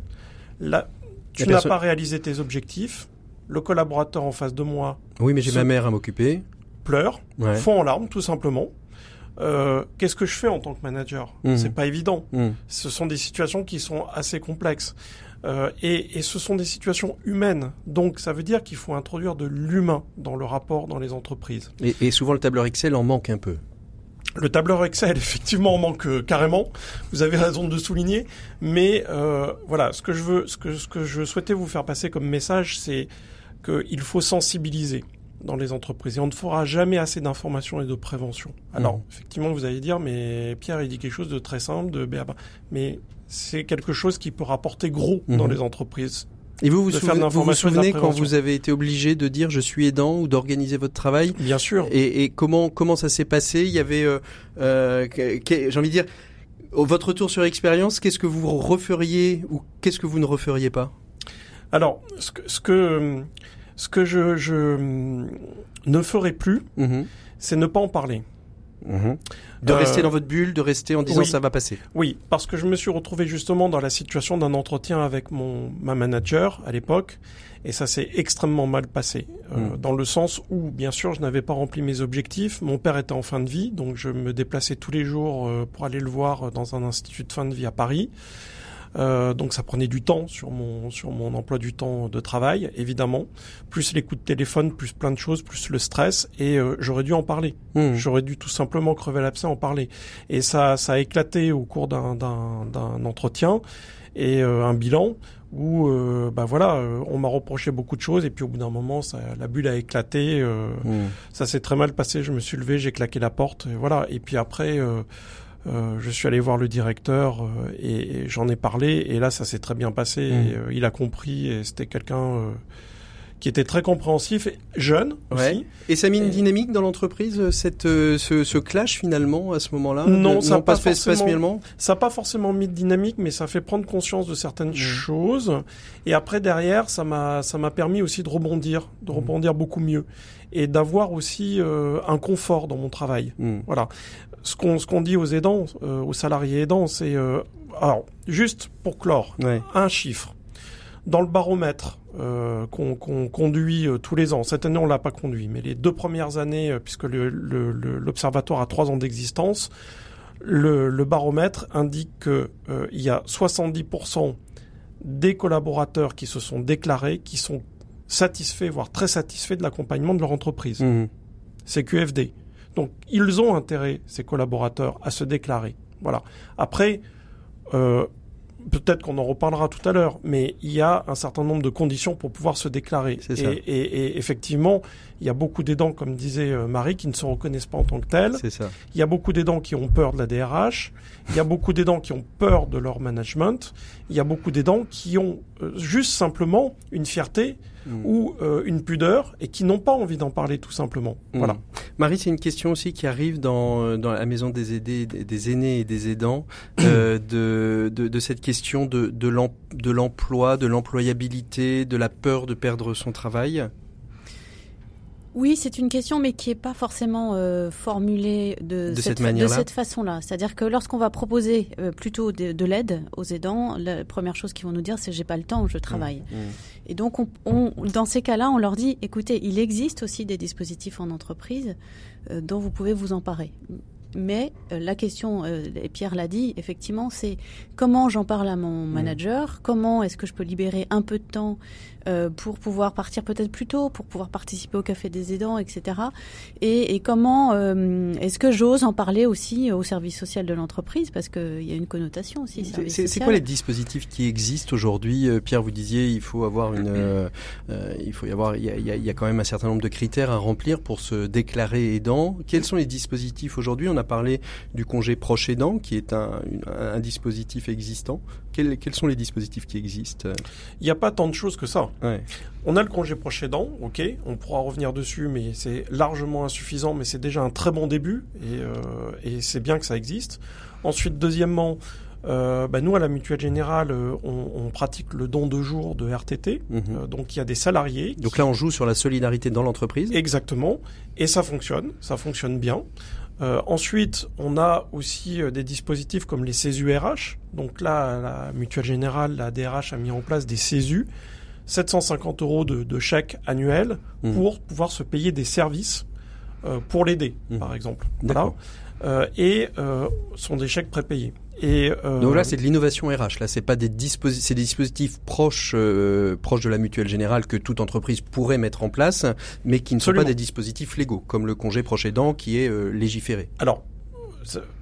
Là, tu n'as pas réalisé tes objectifs. Le collaborateur en face de moi Oui, mais j'ai ma mère à m'occuper. pleure, Ouais. fond en larmes, tout simplement. Euh, Qu'est-ce que je fais en tant que manager? Mhm. C'est pas évident. Mmh. Ce sont des situations qui sont assez complexes. Euh, et, et ce sont des situations humaines. Donc ça veut dire qu'il faut introduire de l'humain dans le rapport dans les entreprises. Et, et souvent le tableur Excel en manque un peu. Le tableur Excel, effectivement, en manque euh, carrément. Vous avez raison de souligner. Mais euh, voilà, ce que je veux, ce que, ce que je souhaitais vous faire passer comme message, c'est qu'il faut sensibiliser dans les entreprises. Et on ne fera jamais assez d'informations et de prévention. Alors, Mhm. effectivement, vous allez dire, mais Pierre, il dit quelque chose de très simple, de béaba. Mais c'est quelque chose qui peut rapporter gros dans Mhm. les entreprises. Et vous vous, souvenez, vous, souvenez quand vous avez été obligé de dire je suis aidant ou d'organiser votre travail Bien sûr. et, et comment comment ça s'est passé? Il y avait, euh, euh, j'ai envie de dire, votre retour sur expérience, qu'est-ce que vous referiez ou qu'est-ce que vous ne referiez pas? Alors, ce que, ce que, ce que je, je ne ferai plus, Mhm. c'est ne pas en parler. Mhm. De Euh, rester dans votre bulle, de rester en disant oui. ça va passer. Oui, parce que je me suis retrouvé justement dans la situation d'un entretien avec mon ma manager à l'époque, et ça s'est extrêmement mal passé, euh, Mm. dans le sens où, bien sûr, je n'avais pas rempli mes objectifs. Mon père était en fin de vie, donc je me déplaçais tous les jours euh, pour aller le voir dans un institut de fin de vie à Paris. Euh, donc ça prenait du temps sur mon sur mon emploi du temps de travail, évidemment, plus les coups de téléphone, plus plein de choses, plus le stress, et euh, j'aurais dû en parler. Mhm. J'aurais dû tout simplement crever l'abcès, en parler. Et ça, ça a éclaté au cours d'un, d'un, d'un entretien et euh, un bilan où, euh, bah voilà, euh, on m'a reproché beaucoup de choses et puis au bout d'un moment, ça, la bulle a éclaté. euh, Mhm. ça s'est très mal passé. Je me suis levé, j'ai claqué la porte, et voilà. Et puis après. Euh, je suis allé voir le directeur euh, et, et j'en ai parlé et là ça s'est très bien passé et euh, il a compris et c'était quelqu'un euh, qui était très compréhensif et jeune Ouais. aussi Et ça met une Et- dynamique dans l'entreprise, euh, cette, ce, ce clash finalement à ce moment-là Non, De- ça a pas forcément- Ça n'a pas forcément mis de dynamique, mais ça fait prendre conscience de certaines choses. Et après, derrière, ça m'a, ça m'a permis aussi de rebondir, de rebondir beaucoup mieux. Et d'avoir aussi euh, un confort dans mon travail. Voilà. Ce qu'on, ce qu'on dit aux aidants, euh, aux salariés aidants, c'est... euh, alors, juste pour clore, Ouais. un chiffre. Dans le baromètre euh, qu'on conduit euh, tous les ans, cette année on l'a pas conduit, mais les deux premières années, euh, puisque le- le- le- l'observatoire a trois ans d'existence, le, le baromètre indique qu'il y a 70% des collaborateurs qui se sont déclarés, qui sont satisfaits, voire très satisfaits de l'accompagnement de leur entreprise. Mhm. C'est QFD. Donc ils ont intérêt, ces collaborateurs, à se déclarer. Voilà. Après, euh, peut-être qu'on en reparlera tout à l'heure, mais il y a un certain nombre de conditions pour pouvoir se déclarer. Et effectivement, il y a beaucoup d'aidants, comme disait euh, Marie, qui ne se reconnaissent pas en tant que tels. C'est ça. Il y a beaucoup d'aidants qui ont peur de la DRH. Il y a beaucoup d'aidants qui ont peur de leur management. Il y a beaucoup d'aidants qui ont euh, juste simplement une fierté Mm. ou euh, une pudeur et qui n'ont pas envie d'en parler tout simplement. Mm. Voilà. Marie, c'est une question aussi qui arrive dans, dans la maison des aidés, des, aînés et des aidants, euh, de, de, de cette question de l'emploi, de l'employabilité, de la peur de perdre son travail. Oui, c'est une question, mais qui n'est pas forcément euh, formulée de, De cette de cette façon-là. C'est-à-dire que lorsqu'on va proposer euh, plutôt de, de l'aide aux aidants, la première chose qu'ils vont nous dire, c'est j'ai pas le temps, je travaille. Mm. Et donc, on, on- dans ces cas-là, on leur dit, écoutez, il existe aussi des dispositifs en entreprise euh, dont vous pouvez vous emparer. Mais euh, la question, euh, et Pierre l'a dit, effectivement, c'est comment j'en parle à mon manager, comment est-ce que je peux libérer un peu de temps euh, pour pouvoir partir peut-être plus tôt, pour pouvoir participer au café des aidants, etc. Et, et comment euh, est-ce que j'ose en parler aussi au service social de l'entreprise, parce qu'il y a une connotation aussi. C'est- quoi les dispositifs qui existent aujourd'hui? Euh, Pierre, vous disiez il faut avoir une, euh, euh, il faut y avoir, il y a, il y a- il y a quand même un certain nombre de critères à remplir pour se déclarer aidant. Quels sont les dispositifs aujourd'hui? On a parlé du congé proche aidant, qui est un, dispositif existant. Quels, quels sont les dispositifs qui existent? Il n'y a pas tant de choses que ça. Ouais. On a le congé proche aidant, ok, on pourra revenir dessus, mais c'est largement insuffisant, mais c'est déjà un très bon début, et, euh, et c'est bien que ça existe. Ensuite, deuxièmement, euh, bah, nous à la Mutuelle Générale, euh, on, on pratique le don de jour de RTT, Mhm. Euh, donc il y a des salariés. Donc là, on joue sur la solidarité dans l'entreprise. Exactement, et ça fonctionne, ça fonctionne bien. Euh, ensuite, on a aussi euh, des dispositifs comme les CESU-RH. Donc là, la Mutuelle Générale, la DRH a mis en place des CESU, 750 euros de, de chèque annuel Mhm. pour pouvoir se payer des services euh, pour l'aider, Mhm. par exemple. Voilà. Euh, et euh, sont des chèques prépayés. Et euh, Donc là, c'est de l'innovation RH. Là, c'est pas des dispositifs, c'est des dispositifs proches, euh, proches de la mutuelle générale que toute entreprise pourrait mettre en place, mais qui ne sont pas des dispositifs légaux, comme le congé proche aidant qui est euh, légiféré. alors,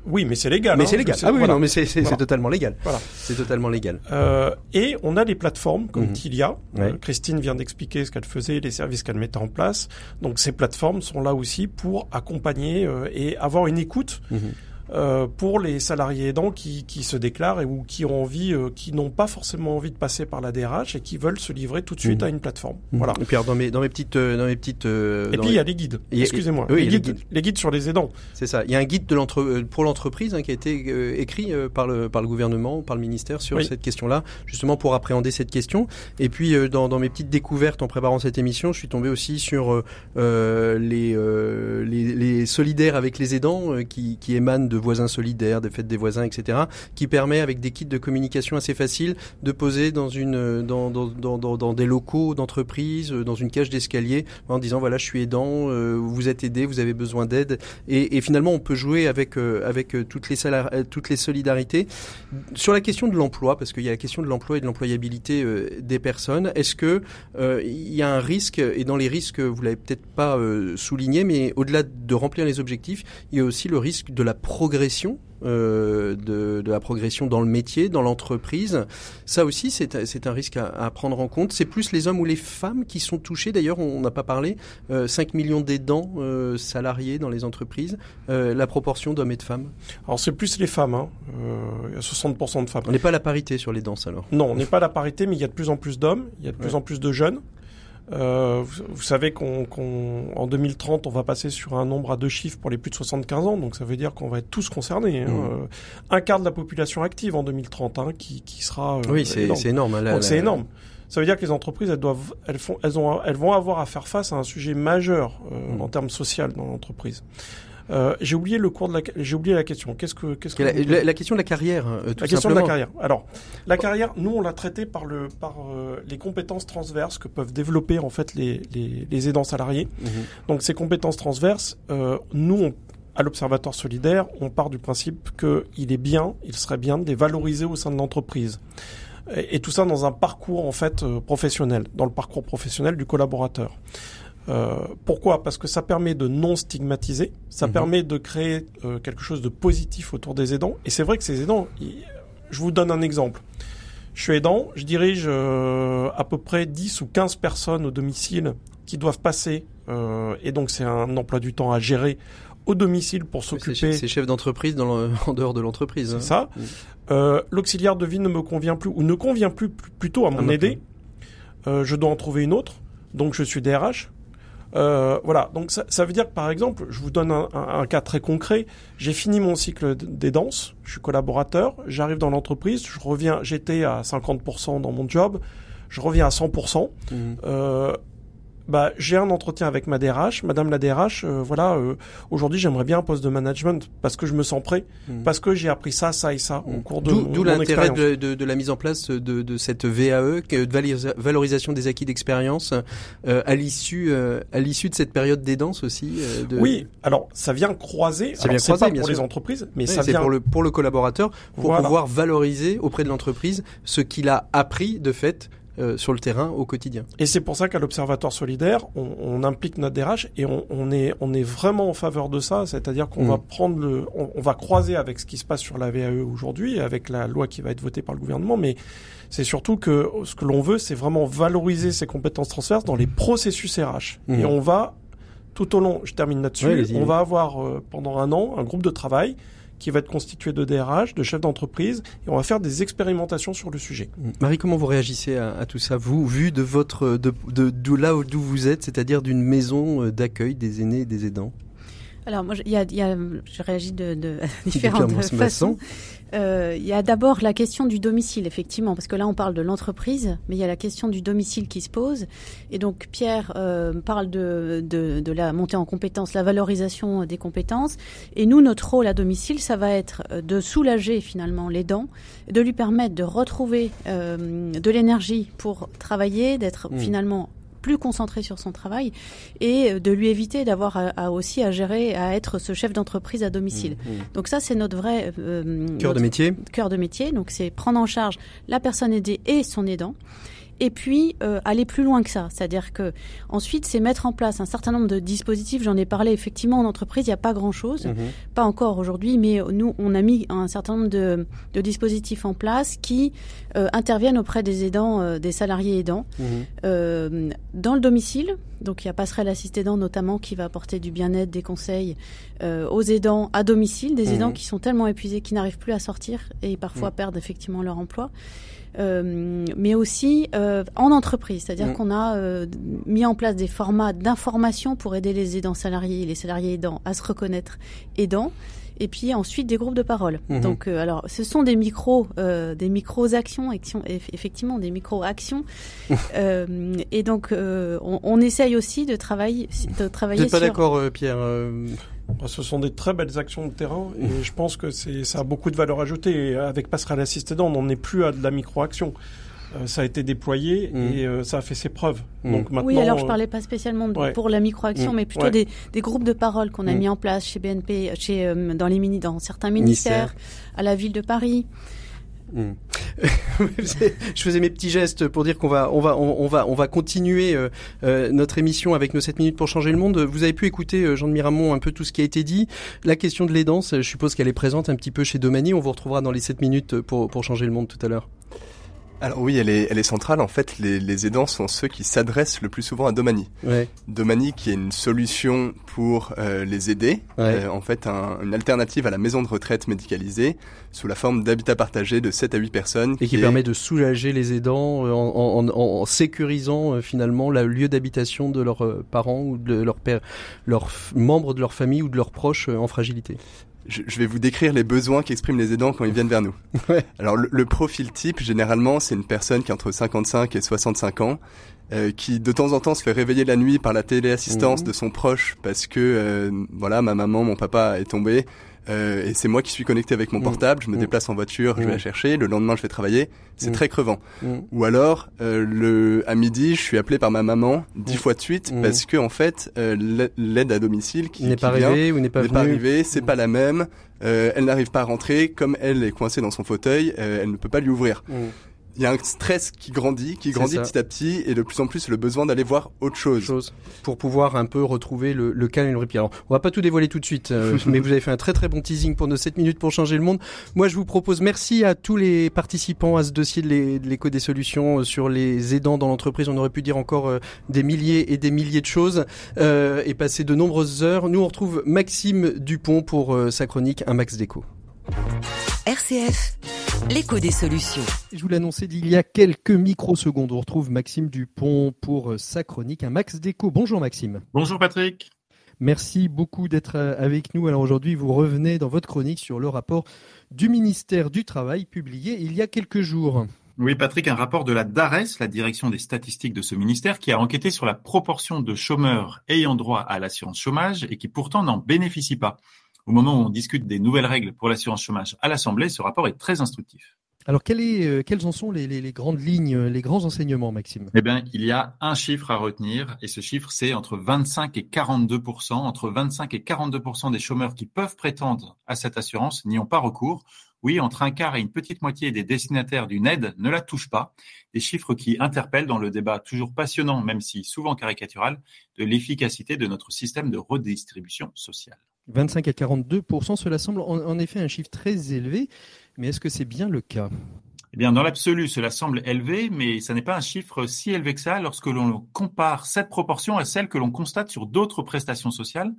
oui, mais c'est légal. mais hein. c'est légal. Ah oui, voilà. non, mais c'est Voilà. totalement légal. Voilà. C'est totalement légal. Euh, et on a des plateformes comme Mhm. Tilia. Ouais. Euh, Christine vient d'expliquer ce qu'elle faisait, les services qu'elle mettait en place. Donc ces plateformes sont là aussi pour accompagner euh, et avoir une écoute Mhm. Euh, pour les salariés aidants qui, qui se déclarent et ou qui ont envie, euh, qui n'ont pas forcément envie de passer par la DRH et qui veulent se livrer tout de suite Mhm. à une plateforme. Voilà. Et puis alors, dans mes dans mes petites euh, dans mes petites euh, Et puis il les- y a les guides. Excusez-moi. oui, les, guides, guides. les guides sur les aidants. c'est ça. Il y a un guide de l'entre pour l'entreprise hein, qui a été euh, écrit euh, par le par le gouvernement, par le ministère sur Oui. cette question-là, justement pour appréhender cette question. Et puis euh, dans, dans mes petites découvertes en préparant cette émission, je suis tombé aussi sur les, euh, les les solidaires avec les aidants euh, qui qui émanent de voisins solidaires, des fêtes des voisins, etc. Qui permet avec des kits de communication assez faciles de poser dans une dans dans dans, des locaux d'entreprise, euh, dans une cage d'escalier, en disant voilà je suis aidant, euh, vous êtes aidé, vous avez besoin d'aide. Et, finalement, on peut jouer avec euh, avec toutes les toutes les solidarités sur la question de l'emploi, parce qu'il y a la question de l'emploi et de l'employabilité des personnes. Est-ce que il y a un risque et dans les risques, vous l'avez peut-être pas souligné, mais au-delà de remplir les objectifs, il y a aussi le risque de la progression. euh, de, de la progression dans le métier, dans l'entreprise. Ça aussi, c'est c'est un risque à, à prendre en compte. C'est plus les hommes ou les femmes qui sont touchés. D'ailleurs, on n'a pas parlé. Euh, 5 millions d'aidants euh, salariés dans les entreprises. Euh, la proportion d'hommes et de femmes. Alors c'est plus les femmes. Hein. Euh, il y a 60% de femmes. On n'est pas à la parité sur les danses alors. Non, on n'est pas à la parité, mais il y a de plus en plus d'hommes, il y a de plus Ouais. en plus de jeunes. Euh, vous, vous savez qu'en en 2030, on va passer sur un nombre à deux chiffres pour les plus de 75 ans, donc ça veut dire qu'on va être tous concernés. hein. Mmh. Euh, un quart de la population active en 2030 hein, qui, qui sera. euh, oui, c'est énorme. énorme. hein, c'est énorme. Ça veut dire que les entreprises, elles doivent, elles font, elles ont, elles vont avoir à faire face à un sujet majeur euh, Mmh. en termes social dans l'entreprise. Euh, j'ai oublié le cours de la, j'ai oublié la question. Qu'est-ce que, qu'est-ce que La, vous- la- la question de la carrière, euh, tout la question de la carrière. Alors, la carrière, nous, on l'a traitée par le, par euh, les compétences transverses que peuvent développer en fait les, les, les aidants salariés. Mhm. Donc, ces compétences transverses, euh, nous, on- à l'Observatoire solidaire, on part du principe qu'il est bien, il serait bien de les valoriser au sein de l'entreprise. Et, et tout ça dans un parcours en fait euh, professionnel, dans le parcours professionnel du collaborateur. Euh, pourquoi? Parce que ça permet de non stigmatiser, ça Mhm. permet de créer euh, quelque chose de positif autour des aidants. Et c'est vrai que ces aidants, ils- je vous donne un exemple. Je suis aidant, je dirige euh, à peu près 10 ou 15 personnes au domicile qui doivent passer, euh, et donc c'est un emploi du temps à gérer au domicile pour s'occuper. C'est chef d'entreprise en dehors de l'entreprise. C'est hein. ça. Mm. Euh, L'auxiliaire de vie ne me convient plus, ou ne convient plus plutôt à mon aidé. Euh, je dois en trouver une autre, donc je suis DRH. Euh, voilà, donc ça, ça, veut dire que par exemple, je vous donne un, un, un cas très concret. J'ai fini mon cycle des danses, je suis collaborateur, j'arrive dans l'entreprise, je reviens, j'étais à 50% dans mon job, je reviens à 100%. Mmh. Euh, bah, j'ai un entretien avec ma DRH. Madame la DRH, euh, voilà, euh, aujourd'hui j'aimerais bien un poste de management parce que je me sens prêt, mmh. parce que j'ai appris ça, ça et ça au cours de D'où l'intérêt de, de, de, la mise en place de, de cette VAE, de valorisation des acquis d'expérience, euh, à l'issue euh, à l'issue de cette période d'aidance aussi. Euh, oui, alors ça vient croiser. Ça vient croiser, pas pour les entreprises, mais ça vient pour le pour le collaborateur pour pouvoir valoriser auprès de l'entreprise ce qu'il a appris de fait euh, sur le terrain au quotidien. Et c'est pour ça qu'à l'Observatoire solidaire, on, on, implique notre DRH et on, on, est, on est vraiment en faveur de ça, c'est-à-dire qu'on mmh. va prendre le, on, on, va croiser avec ce qui se passe sur la VAE aujourd'hui, avec la loi qui va être votée par le gouvernement, mais c'est surtout que ce que l'on veut, c'est vraiment valoriser ces compétences transverses dans les processus RH. Mmh. Et on va tout au long, je termine là-dessus, on va avoir euh, pendant un an un groupe de travail qui va être constitué de DRH, de chefs d'entreprise, et on va faire des expérimentations sur le sujet. Marie, comment vous réagissez à, à tout ça, vous, vu de votre, de, de, de là d'où vous êtes, c'est-à-dire d'une maison euh, d'accueil des aînés et des aidants? Alors moi, il y a, y a, je réagis de, de différentes façons. Euh, il y a d'abord la question du domicile, effectivement, parce que là on parle de l'entreprise, mais il y a la question du domicile qui se pose. Et donc Pierre euh, parle de, de, de, la montée en compétences, la valorisation des compétences. Et nous, notre rôle à domicile, ça va être de soulager finalement les dents, de lui permettre de retrouver euh, de l'énergie pour travailler, d'être mmh. finalement plus concentré sur son travail et euh, de lui éviter d'avoir à, à, aussi à gérer, à être ce chef d'entreprise à domicile. Mmh, mmh. Donc ça, c'est notre vrai euh, cœur de métier. Cœur de métier. Donc c'est prendre en charge la personne aidée et son aidant et puis euh, aller plus loin que ça. C'est-à-dire que ensuite, c'est mettre en place un certain nombre de dispositifs. J'en ai parlé effectivement en entreprise, il n'y a pas grand-chose, mmh. pas encore aujourd'hui, mais nous, on a mis un certain nombre de, de dispositifs en place qui euh, interviennent auprès des aidants, euh, des salariés aidants, mmh. euh, dans le domicile. Donc il y a Passerelle Assist Aidant notamment qui va apporter du bien-être, des conseils euh, aux aidants à domicile, des mmh. aidants qui sont tellement épuisés qu'ils n'arrivent plus à sortir et parfois perdent effectivement leur emploi. Euh, mais aussi euh, en entreprise, c'est-à-dire mmh. qu'on a euh, mis en place des formats d'information pour aider les aidants salariés, les salariés aidants à se reconnaître aidants et puis ensuite des groupes de parole. Mmh. Donc, euh, alors, ce sont des micros, euh, des micros actions, effectivement, des micros actions. euh, et donc, euh, on, on, essaye aussi de travailler, de travailler. Vous n'êtes pas sur... d'accord, Pierre ce sont des très belles actions de terrain et je pense que c'est ça a beaucoup de valeur ajoutée. Et avec Passerelle Assisté on n'en est plus à de la micro-action. Euh, ça a été déployé mmh. et euh, ça a fait ses preuves. Mmh. Donc maintenant, oui, alors je parlais pas spécialement de, ouais. pour la micro-action, mmh. mais plutôt ouais. des, des, groupes de parole qu'on a mis en place chez BNP, chez euh, dans les mini, dans certains ministères, Ministère. à la ville de Paris. Mmh. je faisais mes petits gestes pour dire qu'on va, on va, on, on, va, on va continuer euh, euh, notre émission avec nos 7 minutes pour changer le monde. Vous avez pu écouter euh, Jean de Miramont un peu tout ce qui a été dit. La question de l'aidance, je suppose qu'elle est présente un petit peu chez Domani. On vous retrouvera dans les 7 minutes pour, pour changer le monde tout à l'heure. Alors oui, elle est, elle est centrale. En fait, les, les aidants sont ceux qui s'adressent le plus souvent à Domani. Ouais. Domani qui est une solution pour euh, les aider. Ouais. Euh, en fait, un, une alternative à la maison de retraite médicalisée sous la forme d'habitat partagé de 7 à 8 personnes. Et qui, qui permet est... de soulager les aidants euh, en, en, en sécurisant euh, finalement le lieu d'habitation de leurs parents ou de leurs pères, leurs membres de leur famille ou de leurs proches en fragilité je, je, vais vous décrire les besoins qu'expriment les aidants quand ils viennent vers nous. Ouais. Alors le, le, profil type, généralement, c'est une personne qui a entre 55 et 65 ans, euh, qui de temps en temps se fait réveiller la nuit par la téléassistance mmh. de son proche parce que euh, voilà, ma maman, mon papa est tombé. Euh, et c'est moi qui suis connecté avec mon mmh. portable, je me mmh. déplace en voiture, je vais la chercher, le lendemain je vais travailler, c'est très crevant. Ou alors, euh, le, à midi, je suis appelé par ma maman dix fois de suite parce que en fait, euh, l'aide à domicile qui n'est pas arrivée ou n'est pas, pas arrivée, c'est pas la même, euh, elle n'arrive pas à rentrer, comme elle est coincée dans son fauteuil, euh, elle ne peut pas lui ouvrir. Il y a un stress qui grandit, qui grandit petit à petit, et de plus en plus le besoin d'aller voir autre chose. chose. Pour pouvoir un peu retrouver le, le calme et le répit. Alors, on va pas tout dévoiler tout de suite, euh, mais vous avez fait un très très bon teasing pour nos 7 minutes pour changer le monde. Moi, je vous propose, merci à tous les participants à ce dossier de l'éco des solutions euh, sur les aidants dans l'entreprise. On aurait pu dire encore euh, des milliers et des milliers de choses euh, et passer de nombreuses heures. Nous, on retrouve Maxime Dupont pour sa chronique Un Max d'écho. RCF, l'écho des solutions. Je vous l'annonçais d'il y a quelques microsecondes. On retrouve Maxime Dupont pour euh, sa chronique Un Max d'écho. Bonjour Maxime. Bonjour Patrick. Merci beaucoup d'être euh, avec nous. Alors aujourd'hui, vous revenez dans votre chronique sur le rapport du ministère du Travail publié il y a quelques jours. Oui, Patrick, un rapport de la DARES, la direction des statistiques de ce ministère, qui a enquêté sur la proportion de chômeurs ayant droit à l'assurance chômage et qui pourtant n'en bénéficient pas. Au moment où on discute des nouvelles règles pour l'assurance chômage à l'Assemblée, ce rapport est très instructif. Alors, est, euh, quelles en sont les, les, grandes lignes, les grands enseignements, Maxime? Eh bien, il y a un chiffre à retenir, et ce chiffre, c'est entre 25 et 42 Entre 25 et 42% des chômeurs qui peuvent prétendre à cette assurance n'y ont pas recours. Oui, entre un quart et une petite moitié des destinataires d'une aide ne la touchent pas. Des chiffres qui interpellent dans le débat toujours passionnant, même si souvent caricatural, de l'efficacité de notre système de redistribution sociale. 25 à 42% cela semble en, effet un chiffre très élevé, mais est-ce que c'est bien le cas? Eh bien, dans l'absolu, cela semble élevé, mais ce n'est pas un chiffre si élevé que ça lorsque l'on compare cette proportion à celle que l'on constate sur d'autres prestations sociales,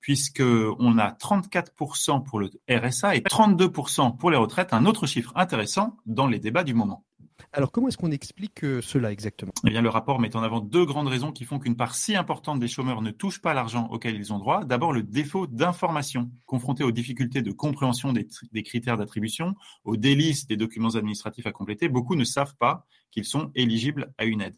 puisqu'on a 34% pour le RSA et 32% pour les retraites, un autre chiffre intéressant dans les débats du moment. Alors comment est-ce qu'on explique euh, cela exactement? Eh bien, le rapport met en avant deux grandes raisons qui font qu'une part si importante des chômeurs ne touche pas l'argent auquel ils ont droit. D'abord, le défaut d'information. Confrontés aux difficultés de compréhension des, des critères d'attribution, aux délices des documents administratifs à compléter, beaucoup ne savent pas qu'ils sont éligibles à une aide.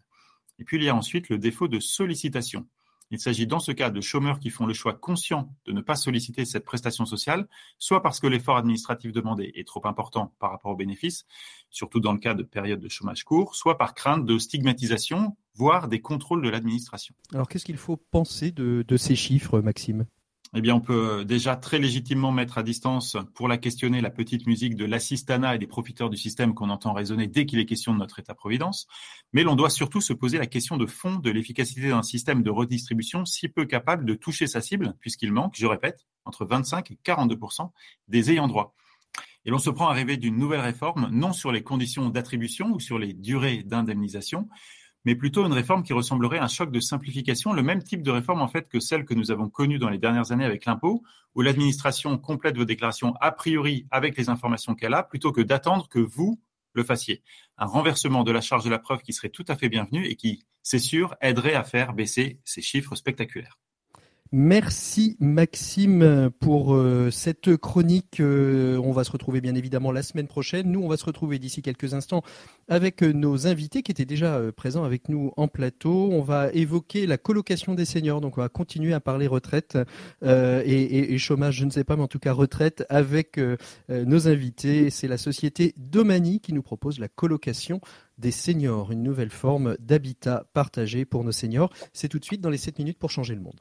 Et puis, il y a ensuite le défaut de sollicitation. Il s'agit dans ce cas de chômeurs qui font le choix conscient de ne pas solliciter cette prestation sociale, soit parce que l'effort administratif demandé est trop important par rapport aux bénéfices, surtout dans le cas de périodes de chômage court, soit par crainte de stigmatisation, voire des contrôles de l'administration. Alors qu'est-ce qu'il faut penser de, de ces chiffres, Maxime? Eh bien, on peut déjà très légitimement mettre à distance, pour la questionner, la petite musique de l'assistana et des profiteurs du système qu'on entend résonner dès qu'il est question de notre État-providence. Mais l'on doit surtout se poser la question de fond de l'efficacité d'un système de redistribution si peu capable de toucher sa cible, puisqu'il manque, je répète, entre 25 et 42% des ayants droit. Et l'on se prend à rêver d'une nouvelle réforme, non sur les conditions d'attribution ou sur les durées d'indemnisation, mais plutôt une réforme qui ressemblerait à un choc de simplification, le même type de réforme en fait que celle que nous avons connue dans les dernières années avec l'impôt, où l'administration complète vos déclarations a priori avec les informations qu'elle a, plutôt que d'attendre que vous le fassiez. Un renversement de la charge de la preuve qui serait tout à fait bienvenu et qui, c'est sûr, aiderait à faire baisser ces chiffres spectaculaires. Merci Maxime pour euh, cette chronique. Euh, on va se retrouver bien évidemment la semaine prochaine. Nous, on va se retrouver d'ici quelques instants avec euh, nos invités qui étaient déjà présents avec nous en plateau. On va évoquer la colocation des seniors. Donc, on va continuer à parler retraite et, et, chômage, je ne sais pas, mais en tout cas retraite avec nos invités. C'est la société Domani qui nous propose la colocation des seniors, une nouvelle forme d'habitat partagé pour nos seniors. C'est tout de suite dans les 7 minutes pour changer le monde.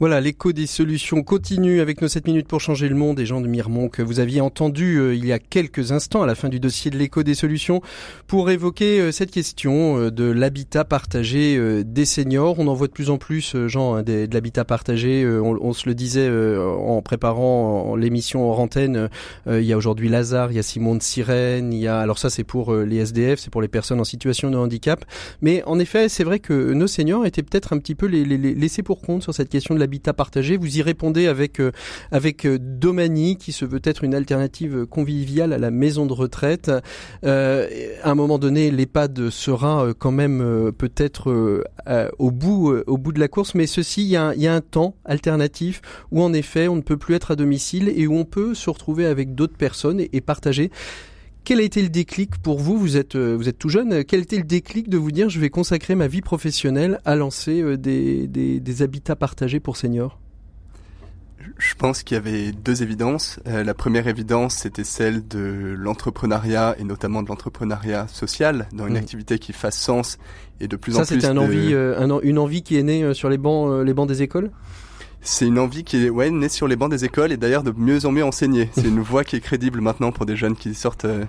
Voilà, l'écho des solutions continue avec nos 7 minutes pour changer le monde. Et Jean de Mirmont, que vous aviez entendu euh, il y a quelques instants à la fin du dossier de l'écho des solutions pour évoquer euh, cette question euh, de l'habitat partagé des seniors. On en voit de plus en plus, Jean, hein, de l'habitat partagé. On, se le disait en préparant l'émission en antenne. il y a aujourd'hui Lazare, il y a Simon de Sirène, il y a, alors ça c'est pour les SDF, c'est pour les personnes en situation de handicap. Mais en effet, c'est vrai que nos seniors étaient peut-être un petit peu laissés pour compte sur cette question de l'habitat partagé. Vous y répondez avec euh, avec euh, Domani, qui se veut être une alternative conviviale à la maison de retraite. Euh, à un moment donné, l'EHPAD sera quand même peut-être au bout au bout de la course, mais ceci, il y, a, un temps alternatif où en effet, on ne peut plus être à domicile et où on peut se retrouver avec d'autres personnes et partager. Quel a été le déclic pour vous Vous êtes euh, vous êtes tout jeune. Quel a été le déclic de vous dire je vais consacrer ma vie professionnelle à lancer euh, des, des, habitats partagés pour seniors? Je pense qu'il y avait deux évidences. Euh, la première évidence, c'était celle de l'entrepreneuriat et notamment de l'entrepreneuriat social dans une mmh. activité qui fasse sens et de plus en plus. Ça, c'était un envie, une envie qui est née sur les bancs, les bancs des écoles? C'est une envie qui est ouais, née sur les bancs des écoles et d'ailleurs de mieux en mieux enseigner. C'est une voie qui est crédible maintenant pour des jeunes qui sortent euh,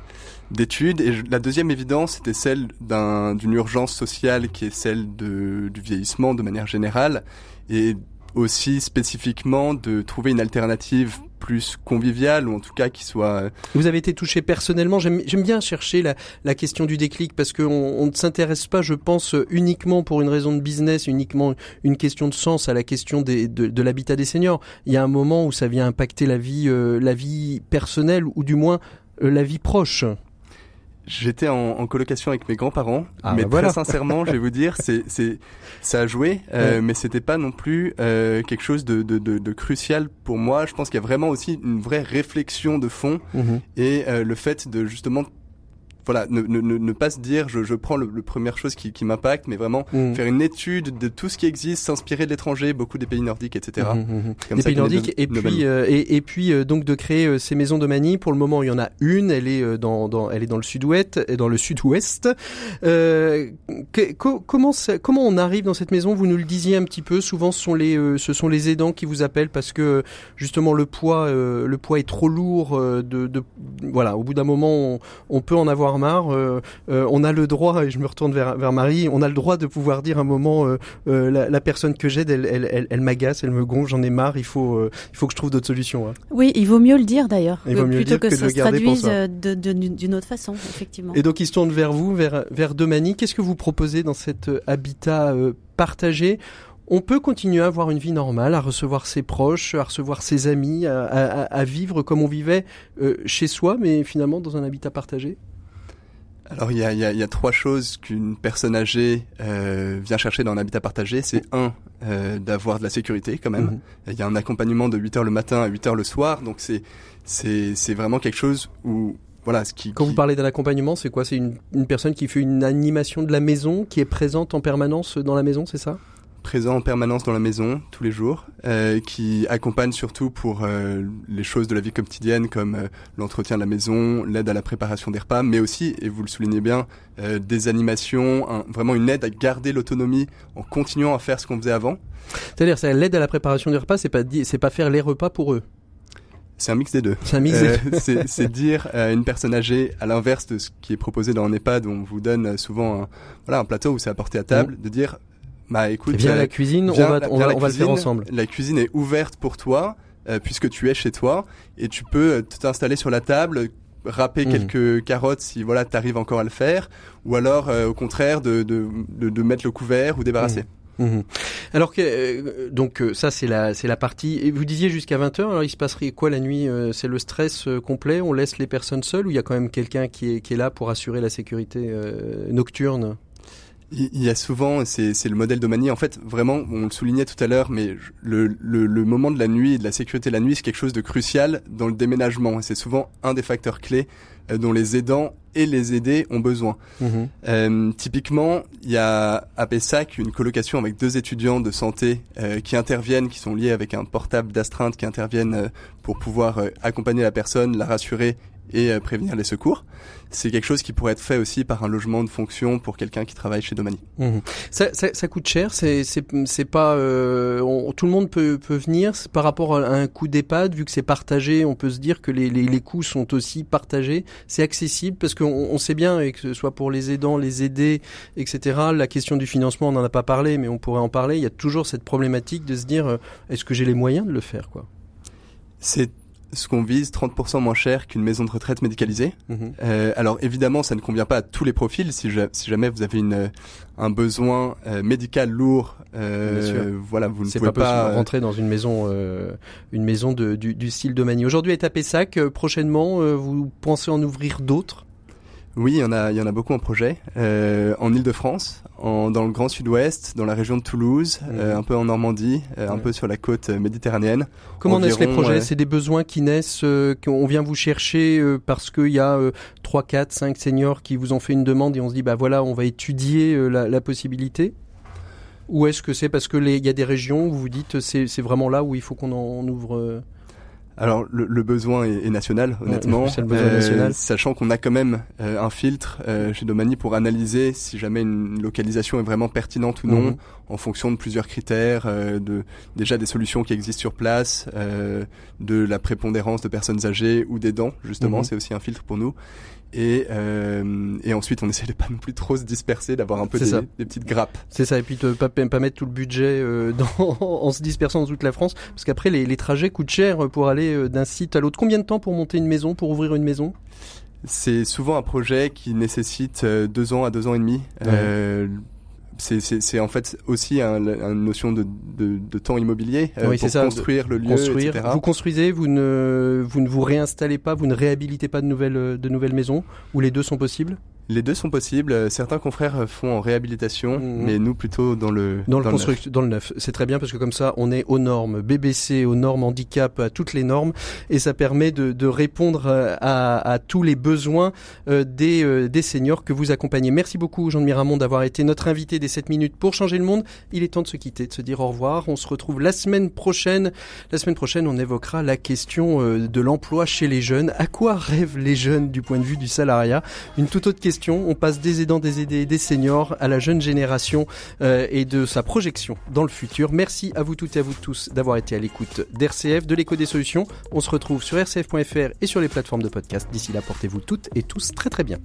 d'études. Et la deuxième évidence, c'était celle d'une urgence sociale qui est celle du vieillissement de manière générale et aussi spécifiquement de trouver une alternative plus convivial ou en tout cas qui soit. Euh, Vous avez été touché personnellement. J'aime bien chercher la, la, question du déclic parce qu'on on ne s'intéresse pas, je pense, uniquement pour une raison de business, uniquement une question de sens à la question des, de, de l'habitat des seniors. Il y a un moment où ça vient impacter la vie, euh, la vie personnelle ou du moins euh, la vie proche. J'étais en, en, colocation avec mes grands-parents, ah, mais bah très sincèrement, je vais vous dire, c'est, c'est, ça a joué, euh, mais c'était pas non plus euh, quelque chose de, de, de, de, crucial pour moi. Je pense qu'il y a vraiment aussi une vraie réflexion de fond mhm. et euh, le fait de justement voilà, ne, ne, ne, pas se dire je, je prends le, le première chose qui, qui m'impacte, mais vraiment mm. faire une étude de tout ce qui existe, s'inspirer de l'étranger, beaucoup des pays nordiques, etc. Mmh, mmh. Des pays nordiques et puis euh, et, et, puis euh, donc de créer euh, ces maisons de manie. Pour le moment, il y en a une. Elle est dans, dans elle est dans le sud-ouest dans le sud-ouest. comment comment on arrive dans cette maison? Vous nous le disiez un petit peu. Souvent, ce sont les ce sont les aidants qui vous appellent parce que justement le poids le poids est trop lourd. De, de voilà, au bout d'un moment, on, on peut en avoir marre, euh, euh, on a le droit, et je me retourne vers, vers Marie, on a le droit de pouvoir dire un moment, euh, la, personne que j'aide, elle, elle, elle, m'agace, elle me gonfle, j'en ai marre, il faut, il faut que je trouve d'autres solutions. Hein. Oui, il vaut mieux le dire d'ailleurs, plutôt que, ça se traduise d'une autre façon, effectivement. Et donc il se tourne vers vous, vers, vers Domani. Qu'est-ce que vous proposez dans cet habitat partagé? On peut continuer à avoir une vie normale, à recevoir ses proches, à recevoir ses amis, à, vivre comme on vivait chez soi, mais finalement dans un habitat partagé? Alors il y a, y, a, y a, trois choses qu'une personne âgée euh, vient chercher dans un habitat partagé. C'est un, euh, d'avoir de la sécurité quand même. Mhm. Il y a un accompagnement de 8 heures le matin à 8 heures le soir. Donc c'est, c'est, c'est vraiment quelque chose où... Voilà, ce qui, Quand vous parlez d'un accompagnement, c'est quoi? C'est une, une personne qui fait une animation de la maison, qui est présente en permanence dans la maison, c'est ça? Présent en permanence dans la maison tous les jours, euh, qui accompagne surtout pour euh, les choses de la vie quotidienne comme euh, l'entretien de la maison, l'aide à la préparation des repas, mais aussi, et vous le soulignez bien, euh, des animations, vraiment une aide à garder l'autonomie en continuant à faire ce qu'on faisait avant. C'est-à-dire, c'est l'aide à la préparation des repas, c'est pas c'est pas faire les repas pour eux? C'est un mix des deux. C'est un mix C'est dire à une personne âgée, à l'inverse de ce qui est proposé dans un EHPAD, où on vous donne souvent un, voilà, un plateau où c'est apporté à table, mmh. de dire bah écoute, viens à la cuisine, on va, on va, le faire ensemble. La cuisine est ouverte pour toi euh, puisque tu es chez toi et tu peux euh, t'installer sur la table, râper mmh. quelques carottes si voilà t'arrives encore à le faire, ou alors euh, au contraire de, de, de, de, mettre le couvert ou débarrasser. Mmh. Mmh. Alors que donc ça c'est la c'est la partie et vous disiez jusqu'à 20h alors il se passerait quoi la nuit c'est le stress complet on laisse les personnes seules ou il y a quand même quelqu'un qui est qui est là pour assurer la sécurité nocturne? Il y a souvent, c'est le modèle d'Omani, en fait, vraiment, on le soulignait tout à l'heure, mais le, le, le, moment de la nuit et de la sécurité de la nuit, c'est quelque chose de crucial dans le déménagement. C'est souvent un des facteurs clés euh, dont les aidants et les aidés ont besoin. Mhm. Euh, typiquement, il y a à Pessac une colocation avec deux étudiants de santé euh, qui interviennent, qui sont liés avec un portable d'astreinte, qui interviennent euh, pour pouvoir accompagner la personne, la rassurer et euh, prévenir les secours. C'est quelque chose qui pourrait être fait aussi par un logement de fonction pour quelqu'un qui travaille chez Domani. Mmh. Ça, ça, ça, coûte cher, c'est pas euh, tout le monde peut peut venir par rapport à un coût d'EHPAD vu que c'est partagé, on peut se dire que les, les, les coûts sont aussi partagés. C'est accessible parce qu'on on sait bien et que ce soit pour les aidants, les aidés, etc. La question du financement, on n'en a pas parlé, mais on pourrait en parler. Il y a toujours cette problématique de se dire euh, est-ce que j'ai les moyens de le faire quoi? C'est ce qu'on vise 30% moins cher qu'une maison de retraite médicalisée. Mhm. Euh, alors évidemment, ça ne convient pas à tous les profils. Si, si jamais vous avez une, euh, un besoin euh, médical lourd, euh, voilà, vous ne pouvez pas, pas rentrer dans une maison, euh, une maison de, du, du, style de manie. Aujourd'hui, à Pessac, prochainement, vous pensez en ouvrir d'autres? Oui, il y en a, il y en a beaucoup en projet. Euh, en Ile-de-France, dans le Grand Sud-Ouest, dans la région de Toulouse, mhm. euh, un peu en Normandie, euh, un peu sur la côte méditerranéenne. Comment naissent les projets? C'est des besoins qui naissent, qu'on vient vous chercher parce qu'il y a 3, 4, 5 seniors qui vous ont fait une demande et on se dit, bah voilà, on va étudier la, la possibilité? Ou est-ce que c'est parce qu'il y a des régions où vous vous dites, c'est vraiment là où il faut qu'on en ouvre alors le, le besoin est, est, national, honnêtement, ouais, le besoin euh, national. sachant qu'on a quand même euh, un filtre euh, chez Domani pour analyser si jamais une localisation est vraiment pertinente ou non, Mhm. en fonction de plusieurs critères, euh, de déjà des solutions qui existent sur place, euh, de la prépondérance de personnes âgées ou des dents, justement, Mhm. c'est aussi un filtre pour nous. Et, euh, et ensuite, on essaie de pas non plus trop se disperser, d'avoir un peu des, petites grappes. C'est ça, et puis de pas, pas mettre tout le budget euh, dans, en se dispersant dans toute la France, parce qu'après les, les trajets coûtent cher pour aller euh, d'un site à l'autre. Combien de temps pour monter une maison, pour ouvrir une maison? C'est souvent un projet qui nécessite euh, deux ans à deux ans et demi. Euh, c'est- en fait aussi un- une notion de, de, de temps immobilier euh, Oui, pour ça, construire le lieu, Construire. etc. Vous construisez, vous ne, vous ne vous réinstallez pas, vous ne réhabilitez pas de nouvelles, de nouvelles maisons, ou les deux sont possibles? Les deux sont possibles. Euh, Certains confrères font en réhabilitation, Mhm. mais nous plutôt dans le Dans le neuf. construct, dans le neuf. C'est très bien parce que comme ça, on est aux normes BBC, aux normes handicap, à toutes les normes, et ça permet de, de répondre euh, à, à tous les besoins euh, des, des seniors que vous accompagnez. Merci beaucoup, Jean-Denis Ramon, d'avoir été notre invité des 7 minutes pour changer le monde. Il est temps de se quitter, de se dire au revoir. On se retrouve la semaine prochaine. La semaine prochaine, on évoquera la question de l'emploi chez les jeunes. À quoi rêvent les jeunes du point de vue du salariat? Une toute autre question. On passe des aidants, des aidés, des seniors à la jeune génération euh, et de sa projection dans le futur. Merci à vous toutes et à vous tous d'avoir été à l'écoute d'RCF, de l'écho des solutions. On se retrouve sur rcf.fr et sur les plateformes de podcast. D'ici là, portez-vous toutes et tous très très bien.